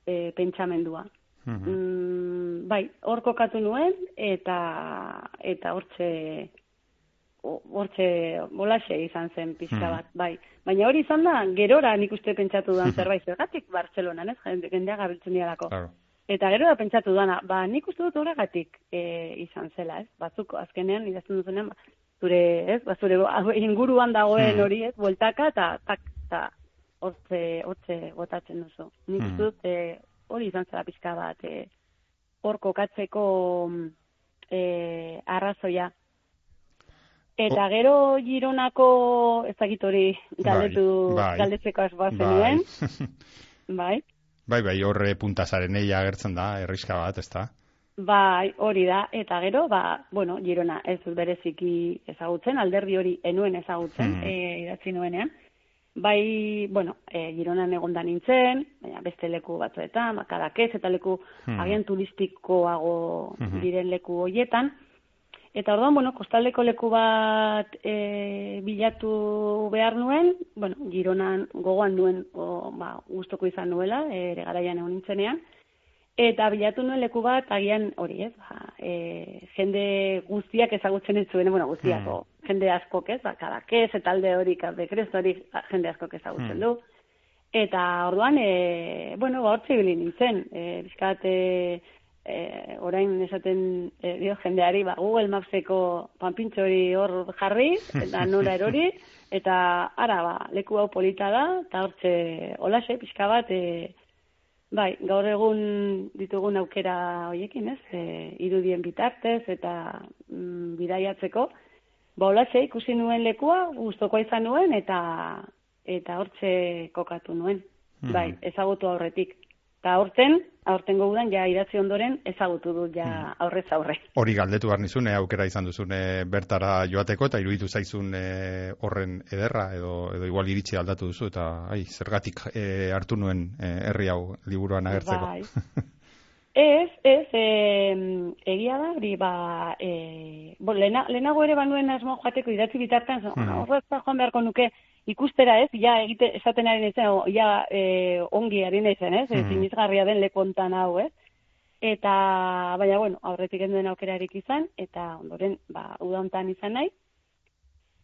e, pentsamendua. Mhm. Mm, bai, hor kokatu nuen eta eta hortxe ho- hortxe bolaxe izan zen pixka Mhm. bat, bai. Baina hori izan da, gerora nik uste pentsatu dudan zerbait, zergatik Bartzelonan, ez, jende- jendea gabiltzen dialako. Claro. Eta gero da pentsatu dana, ba, nik uste dut horregatik e, izan zela, ez? Batzuk azkenean idazten duzunean, ba, zure, ez? Ba, zure inguruan dagoen Hmm. hori, ez? Bueltaka eta tak eta hortze hortze botatzen duzu. Nik Hmm. uste dut e, hori izan zela pixka bat e, hor kokatzeko mm, e, arrazoia. Eta gero Gironako ez dakit hori galdetu bai. galdetzeko asmoa Bai. zenuen. bai. Bai, bai, horre puntasaren eia agertzen da, erriska bat, ez da? Bai, hori da, eta gero, ba, bueno, Girona ez dut bereziki ezagutzen, alderdi hori enuen ezagutzen, Mhm. e, idatzi nuenean. Bai, bueno, e, Gironan egonda nintzen, baina beste leku batzuetan, bakadakez, eta leku Mhm. agian turistikoago Mhm. diren leku hoietan. Eta orduan, bueno, kostaldeko leku bat e, bilatu behar nuen, bueno, Gironan gogoan nuen, o, ba, gustoko izan nuela, ere garaian egon nintzenean, Eta bilatu nuen leku bat, agian hori ez, ba, e, jende guztiak ezagutzen ez zuen, bueno, guztiako, jende askok ez, ba, kadakez, eta alde hori, kadekrezt hori, ba, jende askok ezagutzen Hmm. du. Eta orduan, e, bueno, ba, hortze ibili nintzen, e, bizkat, e, e, orain esaten e, dio jendeari, ba, Google Mapseko panpintxo hori hor jarri, eta nora erori, eta ara, ba, leku hau polita da, eta hortze, holaxe, pixka bat, e, Bai, gaur egun ditugun aukera hoiekin, ez? E, irudien bitartez eta mm, bidaiatzeko. Ba, holatxe, ikusi nuen lekua, gustokoa izan nuen eta eta hortxe kokatu nuen. Mhm. Bai, ezagutu aurretik. Eta aurten, aurten udan ja idatzi ondoren ezagutu dut ja aurrez aurre. Hori galdetu behar nizun, eh, aukera izan duzun eh, bertara joateko, eta iruditu zaizun eh, horren ederra, edo, edo igual iritsi aldatu duzu, eta ai, zergatik eh, hartu nuen herri hau liburuan agertzeko. Bai. Ez, ez, e, egia da, hori, ba, e, bo, lehena, lehenago ere banuen asmo joateko idatzi bitartan, zo, Mhm. horrez da joan beharko nuke ikustera ez, ja egite, esaten ari naizen, o, ja e, ongi ari naizen ez, mm sinisgarria den lekontan hau ez, eta, baina, bueno, aurretik enduen aukerarik izan, eta ondoren, ba, udontan izan nahi,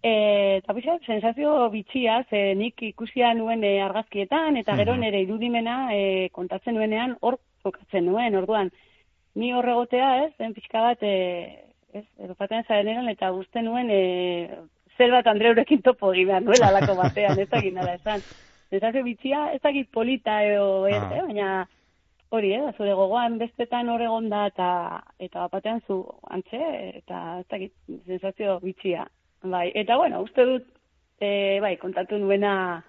E, eta pixat, sensazio bitxia, ze nik ikusia nuen e, argazkietan, eta gero Mhm. nire irudimena e, kontatzen nuenean hor kokatzen nuen, orduan, ni horregotea, ez, zen pixka bat, e, ez, edo patean zarenean, eta guzti nuen, e, zer bat Andreurekin topo egin behar nuela alako batean, ez dakit nala esan. Sensazio bitxia, ez dakit polita edo, ez, Ah. eh, baina hori, eh, zure gogoan bestetan hor egon da, eta, eta batean zu antxe, eta ez dakit, sensazio bitxia. Bai, eta bueno, uste dut, e, bai, kontatu nuena,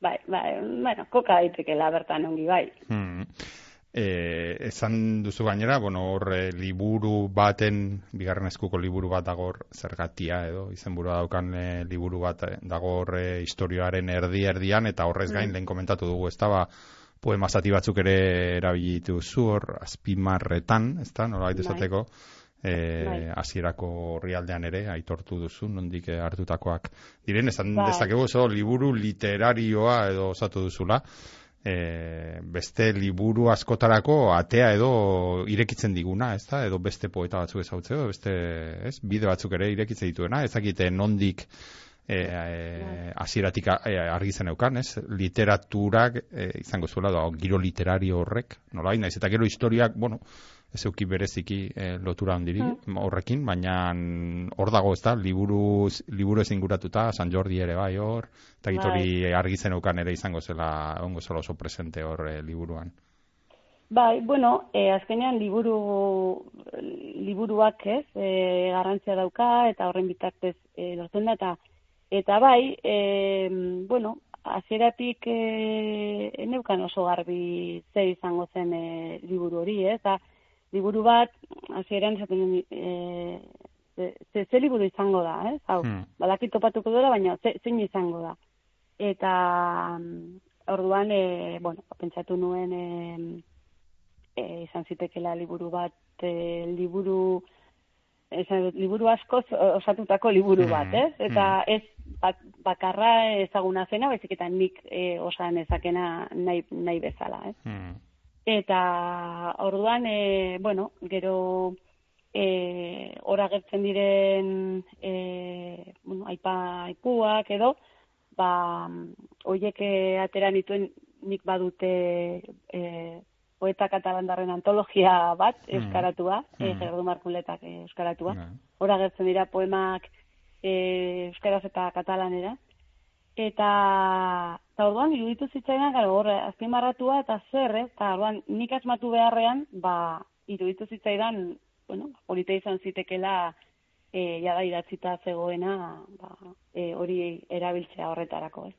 bai, bai, bueno, koka daitekela bertan ongi, bai. Hmm. E, esan duzu gainera, bueno, hor eh, liburu baten, bigarren eskuko liburu bat dago zergatia edo, izenburua daukan eh, liburu bat dago hor eh, historioaren erdi-erdian, eta horrez gain Mm. lehen komentatu dugu, ez da, ba, poema zati batzuk ere erabilitu zu hor, azpimarretan, ez da, nolabait Bai. esateko, eh, Bai. hasierako orrialdean ere aitortu duzu, nondik hartutakoak diren, esan Bai. dezakegu oso liburu literarioa edo osatu duzula, e, beste liburu askotarako atea edo irekitzen diguna, ez da? Edo beste poeta batzuk ezagutzeko, beste, ez? Bide batzuk ere irekitzen dituena, ez dakite nondik e, e, hasieratik e, argi zen eukan, ez? Literaturak e, izango zuela, da, giro literario horrek, nola naiz eta gero historiak, bueno, ez euki bereziki e, lotura handiri horrekin, baina hor dago, ez da, liburu, liburu ez inguratuta, San Jordi ere bai hor, eta git Bai. hori argi zen eukan ere izango zela, ongo zela oso presente hor e, liburuan. Bai, bueno, e, azkenean liburu, liburuak ez, e, garrantzia dauka, eta horren bitartez e, lortzen da, eta, eta bai, e, bueno, hasieratik e, eneukan oso garbi ze izango zen e, liburu hori, ez, eta liburu bat, hasieran esaten duen, e, ze, ze, ze liburu izango da, ez, hau, Hmm. badakit topatuko dela, baina ze, zein izango da. Eta mm, orduan, e, bueno, pentsatu nuen e, e, izan zitekela liburu bat, e, liburu esan dut, liburu askoz osatutako liburu Mm, bat, ez? Eta ez bat, bakarra ezaguna zena, baizik eta nik e, osan ezakena nahi, nahi bezala, ez? Hmm. Eta orduan, e, bueno, gero e, ora gertzen diren e, bueno, aipa aipuak edo, ba, hoiek e, atera nituen nik badute e, poeta katalandarren antologia bat, Mm. euskaratua, e, Mm. Gerardo Markuletak e, euskaratua. Ja. Hora gertzen dira poemak e, euskaraz eta katalanera. Eta, eta orduan, iruditu zitzaidan, gara, hor, azpimarratua eta zer, ez? Eta orduan, nik asmatu beharrean, ba, iruditu zitzaidan, bueno, polita izan zitekela, e, jada idatzita zegoena, ba, e, hori erabiltzea horretarako, ez?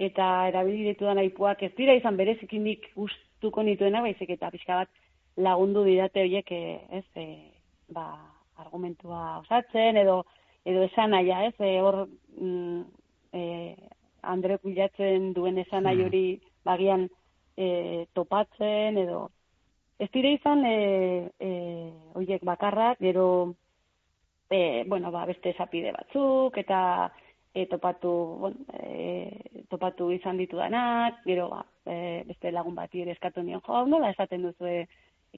eta erabili ditudan aipuak ez dira izan berezikinik gustuko nituena, baizik eta pixka bat lagundu didate horiek eh, ez, e, ba, argumentua osatzen, edo edo esan naia, ez, e, hor mm, e, Andre bilatzen duen esan nahi Hmm. hori bagian e, topatzen, edo ez dire izan e, e, horiek bakarrak, gero e, bueno, ba, beste esapide batzuk, eta e, topatu, bueno, e, topatu izan ditudanak, gero ba, e, beste lagun bati ere eskatu nion, jo, nola esaten duzu e,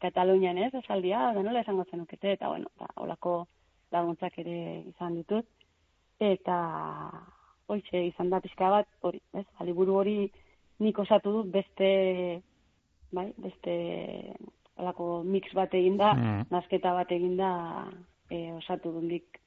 Katalunian ez, esaldia, da nola esango zenukete, eta bueno, ba, olako laguntzak ere izan ditut, eta hoize izan da pixka bat, hori, ez, ba, liburu hori nik osatu dut beste, bai, beste olako mix bat eginda, Mm. nasketa bat eginda e, osatu dut nik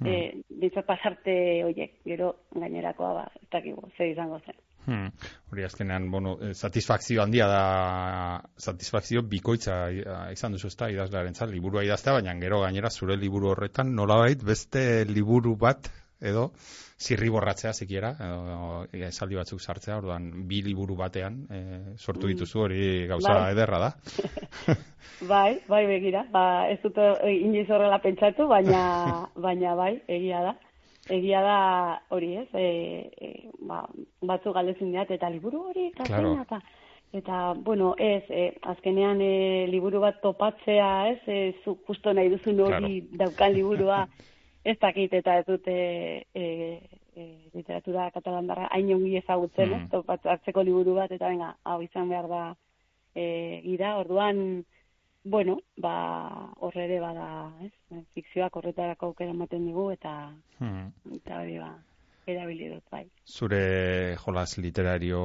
Mm. e, bintzat pasarte hoiek, gero gainerakoa ba, ez dakigu, ze izango zen. Hmm. Hori azkenean, bueno, eh, satisfakzio handia da, satisfakzio bikoitza eh, izan duzu ezta idazlearen liburua idaztea, baina gero gainera zure liburu horretan nolabait beste liburu bat edo zirriborratzea zikiera, edo eh, esaldi batzuk sartzea, orduan bi liburu batean eh, sortu Mm. dituzu hori gauza Bai. ederra da. Bai, bai begira, ba, ez dut eh, inoiz horrela pentsatu, baina, baina bai, egia da. Egia da hori ez, e, e, ba, batzu galdezin diat, eta liburu hori, eta Claro. eta, eta, bueno, ez, e, azkenean e, liburu bat topatzea, ez, e, zu justo nahi duzun hori daukan liburua, ez dakit, eta ez dute e, e, literatura katalandarra hain ongi ezagutzen, Mm. ez, topat, hartzeko liburu bat, eta venga, hau izan behar da e, gira, orduan, bueno, ba, horre ere bada, ez? Fikzioak horretarako aukera ematen digu eta Hmm. eta hori ba, erabili dut bai. Zure jolas literario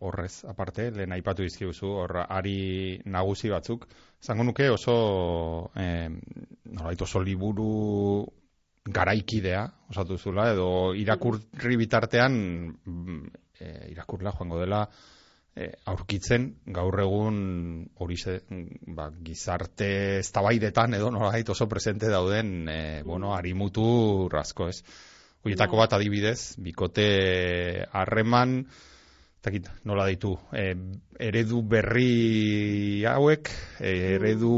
horrez aparte, lehen aipatu dizkiguzu, hor ari nagusi batzuk, zango nuke oso, eh, nolait oso liburu garaikidea, osatu zula, edo irakurri bitartean, mm, eh, irakurla joango dela, eh, aurkitzen gaur egun hori ba, gizarte eztabaidetan edo nolait oso presente dauden eh, bueno, arimutu asko ez. Horietako bat adibidez, bikote harreman, dakit nola ditu, e, eredu berri hauek, e, eredu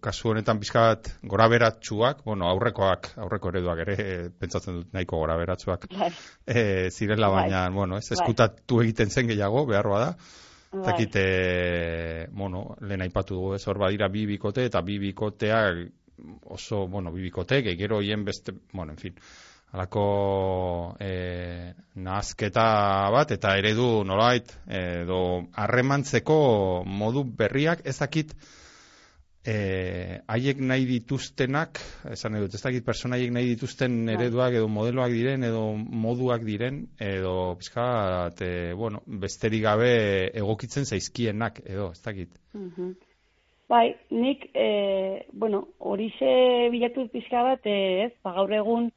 kasu honetan pixka bat gora beratxuak, bueno, aurrekoak, aurreko ereduak ere, e, pentsatzen dut nahiko gora beratxuak, Bai, e, zirela Bai. baina, bueno, ez, Bai. eskutatu egiten zen gehiago, behar bada, ez bai. dakit, e, bueno, lehen aipatu dugu, ez hor badira bi bikote, eta bi bikoteak oso, bueno, bi bikote, gero hien beste, bueno, en fin, alako e, nahazketa bat, eta eredu nolait, edo harremantzeko modu berriak, ez dakit, e, haiek nahi dituztenak, esan nahi dut, ez dakit personaiek nahi dituzten Bai. ereduak edo modeloak diren edo moduak diren edo pizkat, e, bueno, besterik gabe egokitzen zaizkienak edo, ez dakit. Mhm. Bai, nik, e, bueno, horixe bilatu pixka bat, e, ez, ba, gaur egun,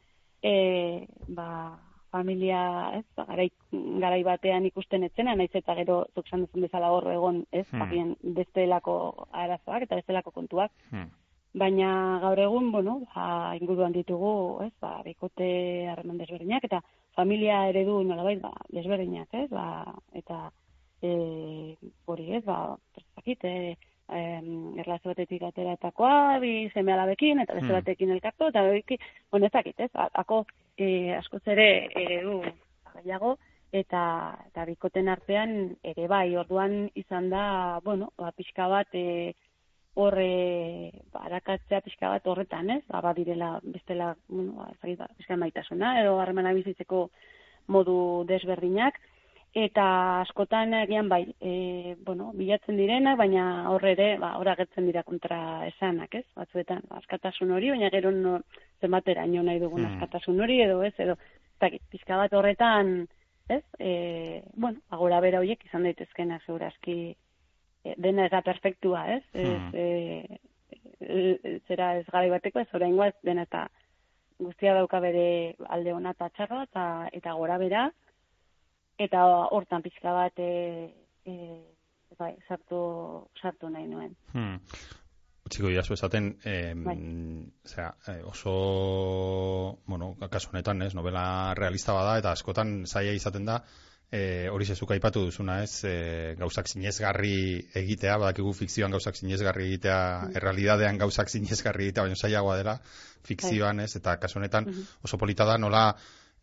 e, ba, familia, ez, ba, garai, garai batean ikusten etzena, naiz eta gero zuk esan duzun bezala hor egon, ez, Hmm. hmm. bestelako arazoak eta bestelako kontuak, Hmm. baina gaur egun, bueno, ba, inguruan ditugu, ez, ba, bikote harreman desberdinak, eta familia eredu nolabait, ba, desberdinak, ez, ba, eta e, hori ez, ba, ez dakit, e, em, erlazio batetik ateratakoa, bi seme alabekin, eta beste Hmm. batekin elkartu, eta hori, bueno, ez dakit, ez, ako, e, askoz ere eredu gehiago, eta, eta bikoten artean ere bai, orduan izan da, bueno, ba, pixka bat, e, hor e, barakatzea pixka bat horretan, ez? Ba, badirela bestela, bueno, ba, ba, pixka maitasuna edo harremana bizitzeko modu desberdinak eta askotan agian bai, e, bueno, bilatzen direnak, baina horre ere, ba, hor agertzen dira kontra esanak, ez? Batzuetan, ba, askatasun hori, baina gero no, zenbateraino nahi dugun Hmm. askatasun hori edo ez, edo ez dakit, pixka bat horretan, ez? E, bueno, agora bera horiek izan daitezkena segurazki e, dena ez da perfektua, ez? Ez, Hmm. e, e, zera ez garai bateko, ez oraingoa ez dena eta guztia dauka bere alde ona eta txarra eta eta gora bera eta hortan pixka bat e, e, bai, sartu, sartu nahi nuen. Hmm. Utziko didazu esaten, eh, Bai. eh, oso, bueno, kasu honetan, ez, novela realista bada, eta askotan zaila izaten da, e, hori zezuk aipatu duzuna, ez, e, gauzak sinezgarri egitea, badakigu fikzioan gauzak sinezgarri egitea, mm. errealidadean gauzak sinezgarri egitea, baina saiagoa dela, fikzioan, ez, eta kasu honetan mm-hmm. oso polita da, nola,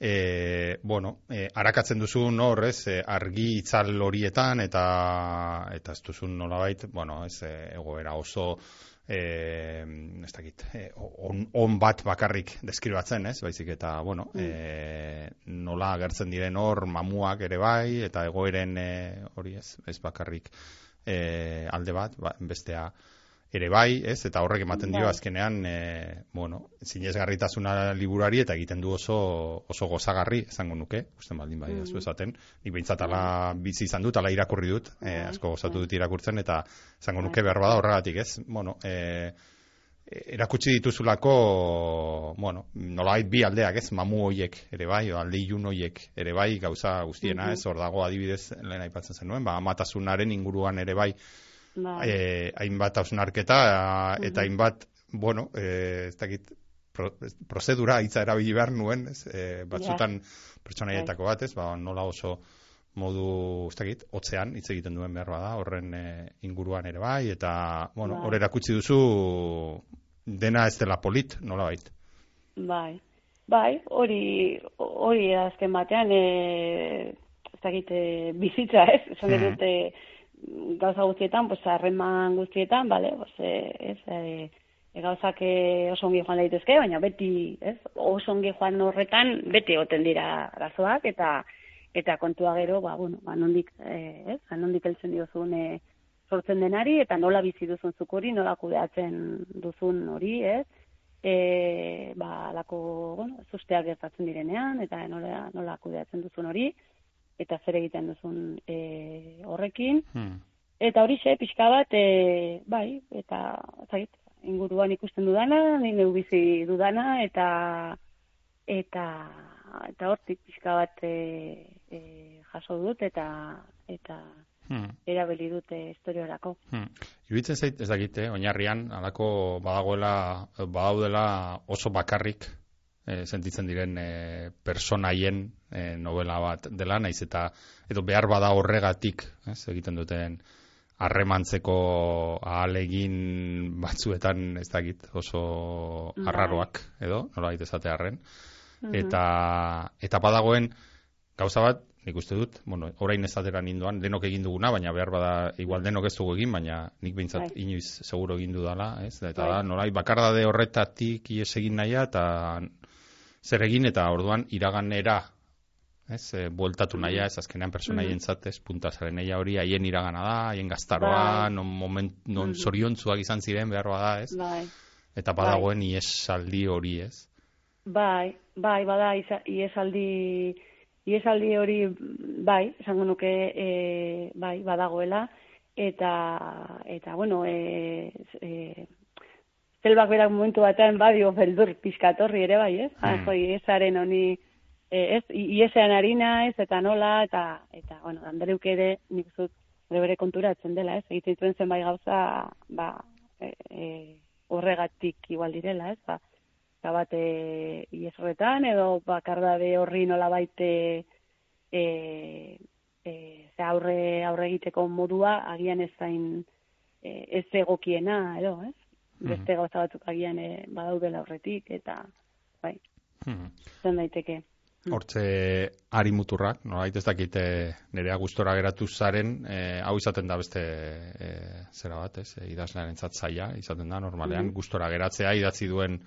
e, bueno, e, arakatzen duzu hor, ez, e, argi itzal horietan, eta, eta ez duzun nolabait, bueno, ez, e, egoera oso, eh, ez dakit, eh, on, on bat bakarrik deskribatzen, ez? Baizik eta, bueno, mm. eh, nola agertzen diren hor mamuak ere bai, eta egoeren eh, hori ez, ez bakarrik eh, alde bat, ba, bestea, ere bai, ez? Eta horrek ematen dio bai. azkenean, e, bueno, sinesgarritasuna liburari eta egiten du oso oso gozagarri, esango nuke, uste baldin bai, mm. esaten. Ni behintzat ala bizi izan dut, ala irakurri dut, e, asko gozatu dut irakurtzen eta esango nuke behar bada horregatik, ez? Bueno, e, erakutsi dituzulako, bueno, nolabait bi aldeak, ez? Mamu hoiek ere bai, o alde ilun hoiek ere bai, gauza guztiena, mm-hmm. ez? Hor dago adibidez, lehen aipatzen zenuen, ba, amatasunaren inguruan ere bai, Bai. eh, hainbat hausnarketa eta hainbat, bueno, eh, ez dakit, pro, prozedura hitza erabili behar nuen, ez, eh, batzutan ja. pertsonaietako bat, ez, ba, nola oso modu, ez dakit, otzean hitz egiten duen behar bada, horren eh, inguruan ere bai, eta, bueno, bai. hor erakutsi duzu dena ez dela polit, nola bait. Bai, bai, hori, hori azken batean, e, ez dakit, e, bizitza, ez, esan mm dute, gauza guztietan, pues harreman guztietan, vale, pues eh, es eh e gauzak eh, oso ongi joan daitezke, baina beti, ez? Oso ongi joan horretan beti egoten dira arazoak eta eta kontua gero, ba bueno, ba nondik, eh, ez? Ba nondik heltzen diozun eh sortzen denari eta nola bizi duzun zuk nola kudeatzen duzun hori, ez? E, ba, lako, bueno, susteak gertatzen direnean, eta nola, nola kudeatzen duzun hori, eta zer egiten duzun e, horrekin. Hmm. Eta hori xe, pixka bat, e, bai, eta zait, inguruan ikusten dudana, nire bizi dudana, eta eta eta hortik pixka bat e, e, jaso dut, eta eta hmm. erabili dute historiorako. Hmm. Iruditzen zait, ez dakite, oinarrian, alako badagoela, badaudela oso bakarrik e, sentitzen diren e, personaien e, novela bat dela, naiz eta edo behar bada horregatik, ez, egiten duten harremantzeko ahalegin batzuetan ez dakit oso bai. arraroak edo, nola esate harren. Mhm. Eta, eta badagoen gauza bat, nik uste dut, bueno, orain ez atera ninduan, denok egin duguna, baina behar bada, igual denok ez dugu egin, baina nik behintzat bai. inoiz seguro egin dudala, ez? Eta bai. da, norai, bakardade horretatik ies egin nahia, eta zer egin eta orduan iraganera ez, e, bueltatu naia, ez azkenean personaien mm. ez, puntazaren naia hori, haien iragana da, haien gaztaroa, bai. non, moment, non mm. izan ziren behar bada, ez? Bai. Eta badagoen bai. iesaldi hori, ez? Bai, bai, bada, iesaldi, iesaldi hori, bai, esango nuke, e, bai, badagoela, eta, eta, bueno, e, e, zelbak berak momentu batean badio beldur pizkatorri ere bai, ez? Mm. Joi, esaren honi, e, ez, iesean harina ez, eta nola, eta, eta bueno, dandereuk ere, nik zut, bere bere konturatzen dela, ez? Egiten zuen zenbait gauza, ba, e, e, horregatik igual direla, ez? Ba, eta bat, e, iesretan, edo bakardabe horri nola baite, e, e, ze aurre, aurre egiteko modua, agian ez zain, e, ez egokiena, edo, ez? Beste gauza batzuk agian e, badaudela horretik, eta, bai, hmm. zen daiteke. Hmm. Hortze, ari muturrak, no, ez dakit nerea gustora geratu zaren, e, hau izaten da beste e, zera bat, ez, e, idazlearen zaia, izaten da, normalean, mm. gustora geratzea idatzi duen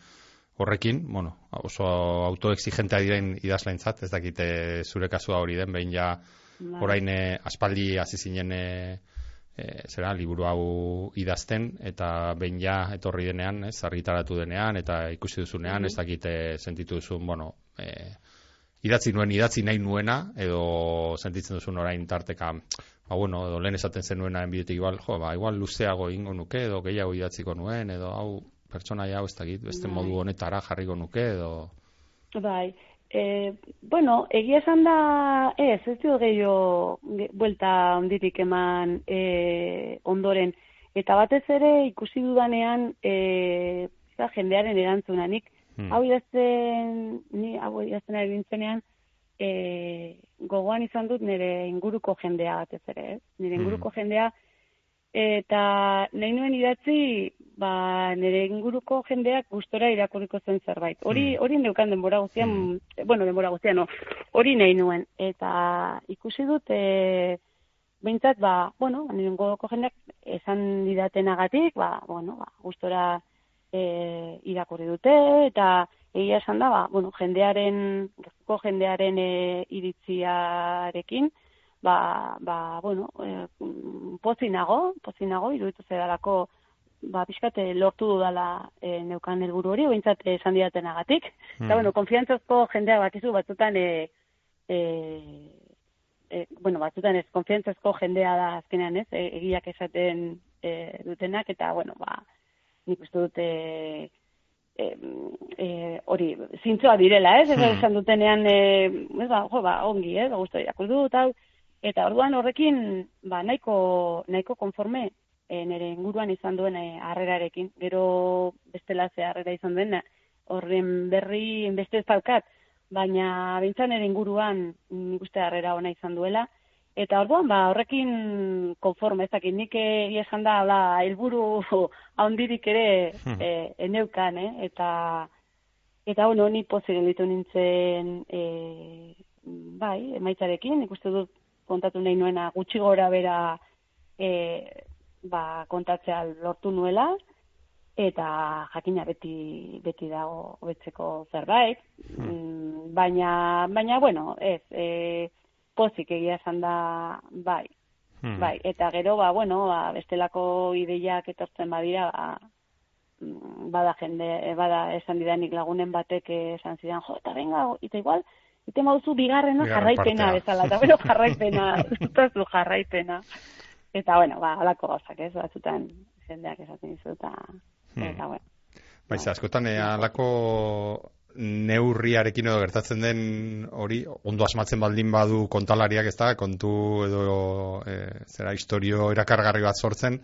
horrekin, bueno, oso autoexigentea diren idazlearen zat, ez dakite zure kasua hori den, behin ja, bai. orain aspaldi hasi zinen e, zera, liburu hau idazten, eta behin ja etorri denean, ez, argitaratu denean, eta ikusi duzunean, ez dakite sentitu duzun, bueno, e, idatzi nuen, idatzi nahi nuena, edo sentitzen duzun orain tarteka, ba, bueno, edo lehen esaten zen nuena enbidetik, igual, jo, ba, igual luzeago ingo nuke, edo gehiago idatziko nuen, edo hau, pertsona hau ez dakit, beste bai. modu honetara jarriko nuke, edo... Bai, E, bueno, egia esan da, ez, ez dio gehiago buelta onditik eman e, ondoren. Eta batez ere ikusi dudanean, e, jendearen erantzuna, nik, hmm. hau idazten, ni hau idazten ari bintzenean, e, gogoan izan dut nire inguruko jendea batez ere, ez? Nire Mm. inguruko jendea, eta nahi nuen idatzi, ba, nire inguruko jendeak gustora irakurriko zen zerbait. Hori, Mm. hori neukan denbora guztian, bueno, denbora guztian, no, hori nahi nuen. Eta ikusi dut, e, behintzat, ba, bueno, nire inguruko jendeak esan didatenagatik, ba, bueno, ba, gustora e, irakurri dute, eta egia esan da, ba, bueno, jendearen, gertuko jendearen e, iritziarekin, ba, ba, bueno, e, mm, pozik nago, pozik nago, iruditu zedalako, ba, pixkate lortu dudala e, neukan helburu hori, behintzat esan didatenagatik. Mm. Eta, bueno, konfiantzazko jendeak bakizu batzutan, e, e, e, bueno, batzutan ez, konfiantzazko jendea da azkenean, ez, e, egiak esaten e, dutenak, eta, bueno, ba, nik uste dut, e, e, e, hori, zintzoa direla, ez, Hmm. esan dutenean, e, ez, ba, jo, ba, ongi, ez, gustu irakurri dut, hau, eta orduan horrekin, ba, nahiko, nahiko konforme, e, nire inguruan izan duen e, harrerarekin, gero bestela ze harrera izan den, horren berri beste ez daukat, baina bintzan nire inguruan nik uste harrera ona izan duela, Eta orduan, ba, horrekin konforme, ez dakit, nik egia esan da, la, helburu haundirik ere e, eneukan, eh? Eta, eta bueno, ni pozik gelditu nintzen, e, bai, emaitzarekin, nik uste dut kontatu nahi nuena gutxi gora bera e, ba, kontatzea lortu nuela, eta jakina beti beti dago hobetzeko zerbait, mm, baina, baina, bueno, ez, e, pozik egia esan da, bai, Hmm. bai, eta gero, ba, bueno, ba, bestelako ideiak etortzen badira, ba, mm, bada jende, bada esan didanik lagunen batek esan zidan, jo, eta venga, eta igual, ite mauzu bigarrena Bigarren jarraipena bezala, eta bueno, jarraipena, utazu jarraipena. Eta, bueno, ba, alako gauzak, ez, batzutan jendeak esaten dizu, eta, Hmm. eta, bueno. Baiz, askotan eh, halako neurriarekin edo gertatzen den hori ondo asmatzen baldin badu kontalariak ez da, kontu edo e, zera historio erakargarri bat sortzen,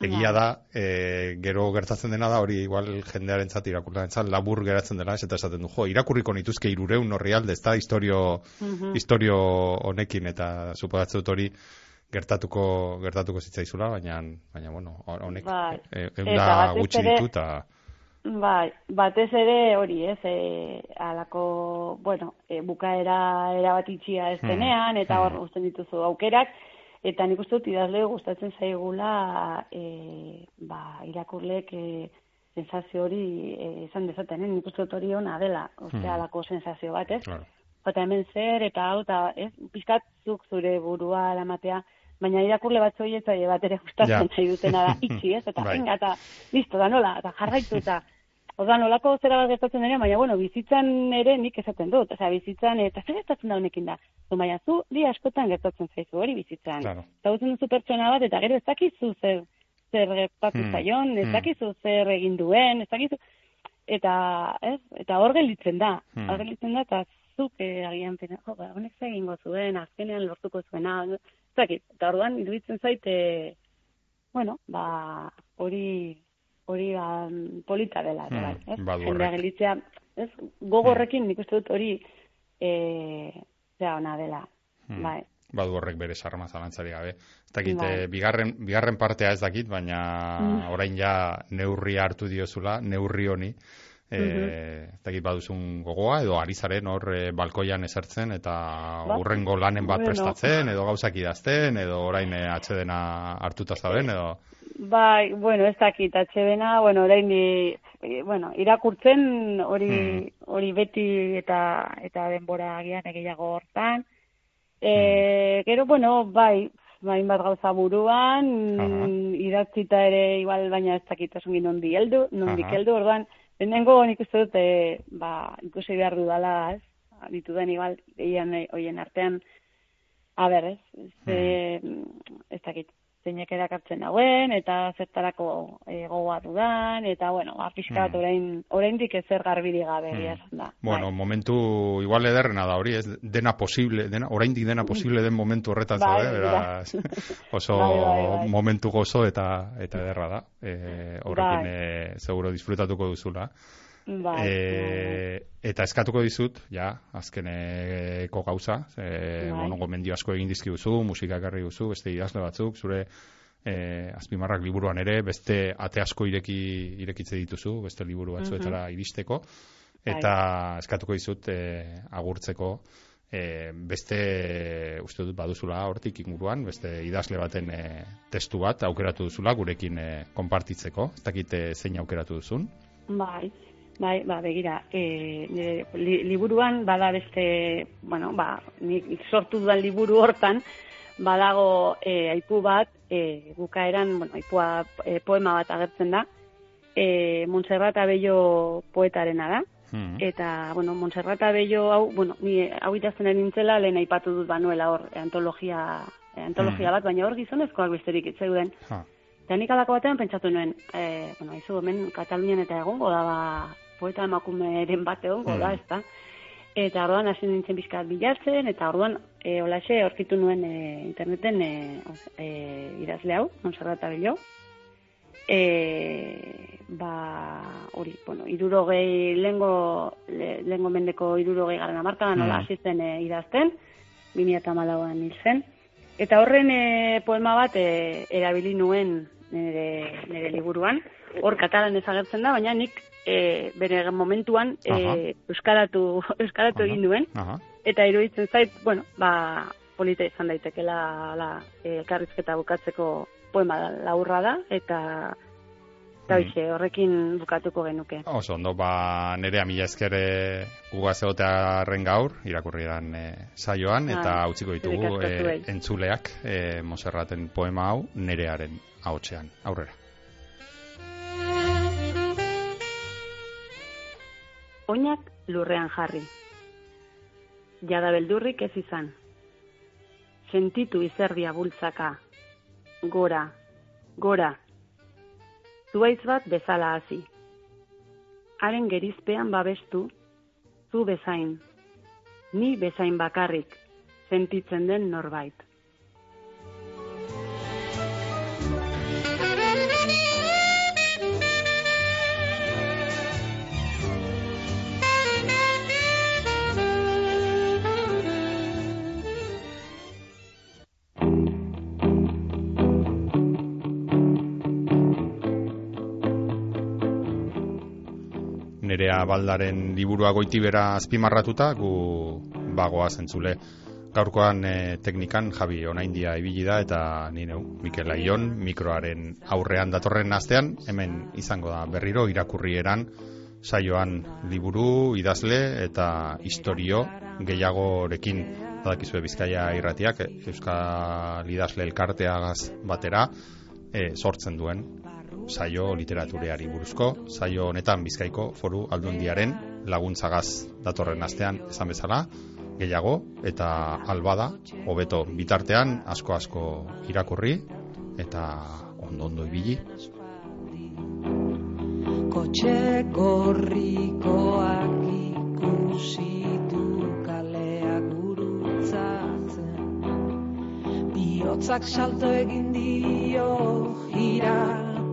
egia da, e, gero gertatzen dena da hori igual jendearen zat irakurtzen labur geratzen dela, eta esaten du, jo, irakurriko nituzke irureun horri alde, ez da, historio, Mhm. historio honekin, eta suposatzen dut hori gertatuko gertatuko zitzaizula, baina baina bueno, honek Bai. e, Eta eunda gutxi ditu eta Bai, batez ere hori, ez, e, alako, bueno, e, bukaera erabat itxia ez Hmm. denean, eta hor Hmm. uzten dituzu aukerak, eta nik uste dut idazle gustatzen zaigula, e, ba, irakurlek e, sensazio hori e, izan dezaten, eh? nik uste dut hori ona dela, uste Hmm. sensazio bat, ez? claro. Eta hemen zer, eta hau, eta ez, pizkatzuk zure burua eramatea, baina irakurle bat zoiet, bat ere gustatzen Ja. nahi dutena da, itxi, ez? Eta, Bai. venga, eta, listo, da nola, eta jarraitu, eta, Ordan olako zera bat gertatzen denean, baina bueno, bizitzan ere nik esaten dut. Osea, bizitzan eta zer gertatzen da honekin da. Zu baina zu di askotan gertatzen zaizu hori bizitzan. Claro. Ezagutzen duzu pertsona bat eta gero ez dakizu zer zer gertatu Hmm. zaion, ez Hmm. dakizu zer egin duen, ez dakizu eta, ez? Eta hor gelditzen da. Hmm. Hor gelditzen da eta zuk eh, agian pena, jo, ba, honek egingo zuen, azkenean lortuko zuena. Ez dakit. Eta orduan iruditzen zaite bueno, ba, hori hori ba, polita dela, Hmm, bai, ez? badu Jendea gelditzea, ez? Gogorrekin nik uste dut hori eh zera ona dela. Hmm. Bai. badu horrek bere sarma zalantzari gabe. Ez dakit, Bai. eh, bigarren, bigarren partea ez dakit, baina Mm. orain ja neurria hartu diozula, neurri honi. E, ez dakit baduzun gogoa, edo ari zaren hor e, balkoian esertzen, eta Ba, urrengo lanen bat bueno. prestatzen, edo gauzak idazten, edo orain e, atxedena hartuta zauden, edo... Bai, bueno, ez dakit, atxebena, bueno, orain, eh, bueno, irakurtzen hori Hmm. hori beti eta eta denbora agian gehiago hortan. E, Gero, bueno, bai, bain bat gauza buruan, Aha. idatzita ere igual, baina ez dakit osongi nondi heldu, nondik Aha. heldu, orduan, lehenengo nik uste dut, e, ba, ikusi behar dudala, ez, ditudan igual, eian, hoien artean, a ber, ez, ez, ez dakit, zeinek erakartzen dauen, eta zertarako e, gogoa dudan, eta, bueno, ba, pixka bat Hmm. orain, oraindik ezer garbiri gabe, Hmm. da. Bueno, bai. momentu igual ederrena da hori, ez dena posible, dena, oraindik dena posible den momentu horretan Bai, zaude, beraz, oso Bai, bai, bai. momentu gozo eta eta ederra da. Eh, horrekin Bai. eh, seguro disfrutatuko duzula. Bai, E, eta eskatuko dizut, ja, azkeneko gauza, e, Bai. bueno, gomendio asko egin dizkiduzu, musika ekarri duzu, beste idazle batzuk, zure e, azpimarrak liburuan ere, beste ate asko ireki, irekitze dituzu, beste liburu batzuetara iristeko, eta eskatuko dizut e, agurtzeko, e, beste, uste dut baduzula hortik inguruan, beste idazle baten e, testu bat aukeratu duzula gurekin e, konpartitzeko, ez dakite zein aukeratu duzun. Bai, bai, ba, begira, e, nire li, liburuan bada beste, bueno, ba, nik sortu dudan liburu hortan, badago e, aipu bat, e, bukaeran, bueno, aipua e, poema bat agertzen da, e, Montserrat Abello poetarena da, Hmm. eta, bueno, Montserrat Abello hau, bueno, ni hau idazten ari nintzela, lehen aipatu dut banuela hor, antologia, antologia Mhm. bat, baina hor gizonezkoak besterik itzeuden. Ha. Eta nik alako batean pentsatu nuen, e, bueno, aizu, hemen Katalunian eta egongo da, ba, poeta emakumeren bat egongo da, Mm. ezta? Eta orduan hasi nintzen bizkat bilatzen, eta orduan, e, olaxe, aurkitu nuen e, interneten e, e, idazle hau, Montserrat Abello. E, ba, hori, bueno, irurogei, lengo, le, lengo mendeko irurogei garen amarkadan, nola Mm. hasi zen e, idazten, 2008an hil zen. Eta horren e, poema bat e, erabili nuen nire, nire liburuan. Hor katalanez agertzen da, baina nik e, bere momentuan e, euskaratu, euskaratu egin duen. Aha. Eta iruditzen zait, bueno, ba, polita izan daitekela la, e, elkarrizketa bukatzeko poema da, laburra da, eta eta Mm. hoxe, horrekin bukatuko genuke. Oso ondo, ba, nerea mila esker e, gugaz egotearen gaur, irakurrieran e, saioan, eta Bai, utziko eskerrik ditugu e, entzuleak e, Monserraten poema hau nerearen ahotsean. Aurrera. Oinak lurrean jarri. Jada beldurrik ez izan. Sentitu izerdia bultzaka. Gora, gora. Zuaiz bat bezala hasi. Haren gerizpean babestu, zu bezain. Ni bezain bakarrik, sentitzen den norbait. Nerea baldaren liburua goitibera azpimarratuta, gu bagoa zentzule. Gaurkoan e, teknikan Javi Onaindia ibili da eta ni neu Mikel Aion mikroaren aurrean datorren astean hemen izango da berriro irakurrieran saioan liburu, idazle eta historio gehiagorekin badakizue Bizkaia irratiak Euskal Idazle elkarteagaz batera e, sortzen duen saio literatureari buruzko, saio honetan Bizkaiko foru aldundiaren laguntzagaz datorren astean esan bezala, gehiago eta albada, hobeto bitartean asko asko irakurri eta ondo ondo ibili. Kotxe gorrikoak ikusitu kaleak gurutzatzen Biotzak salto egin dio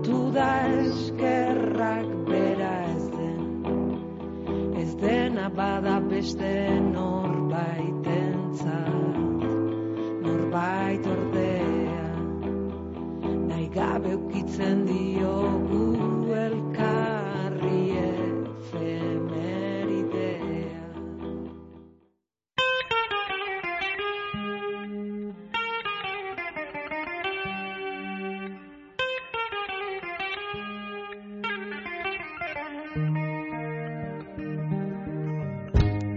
giratu da eskerrak bera ez den. Ez dena bada beste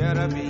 Ya Rabbi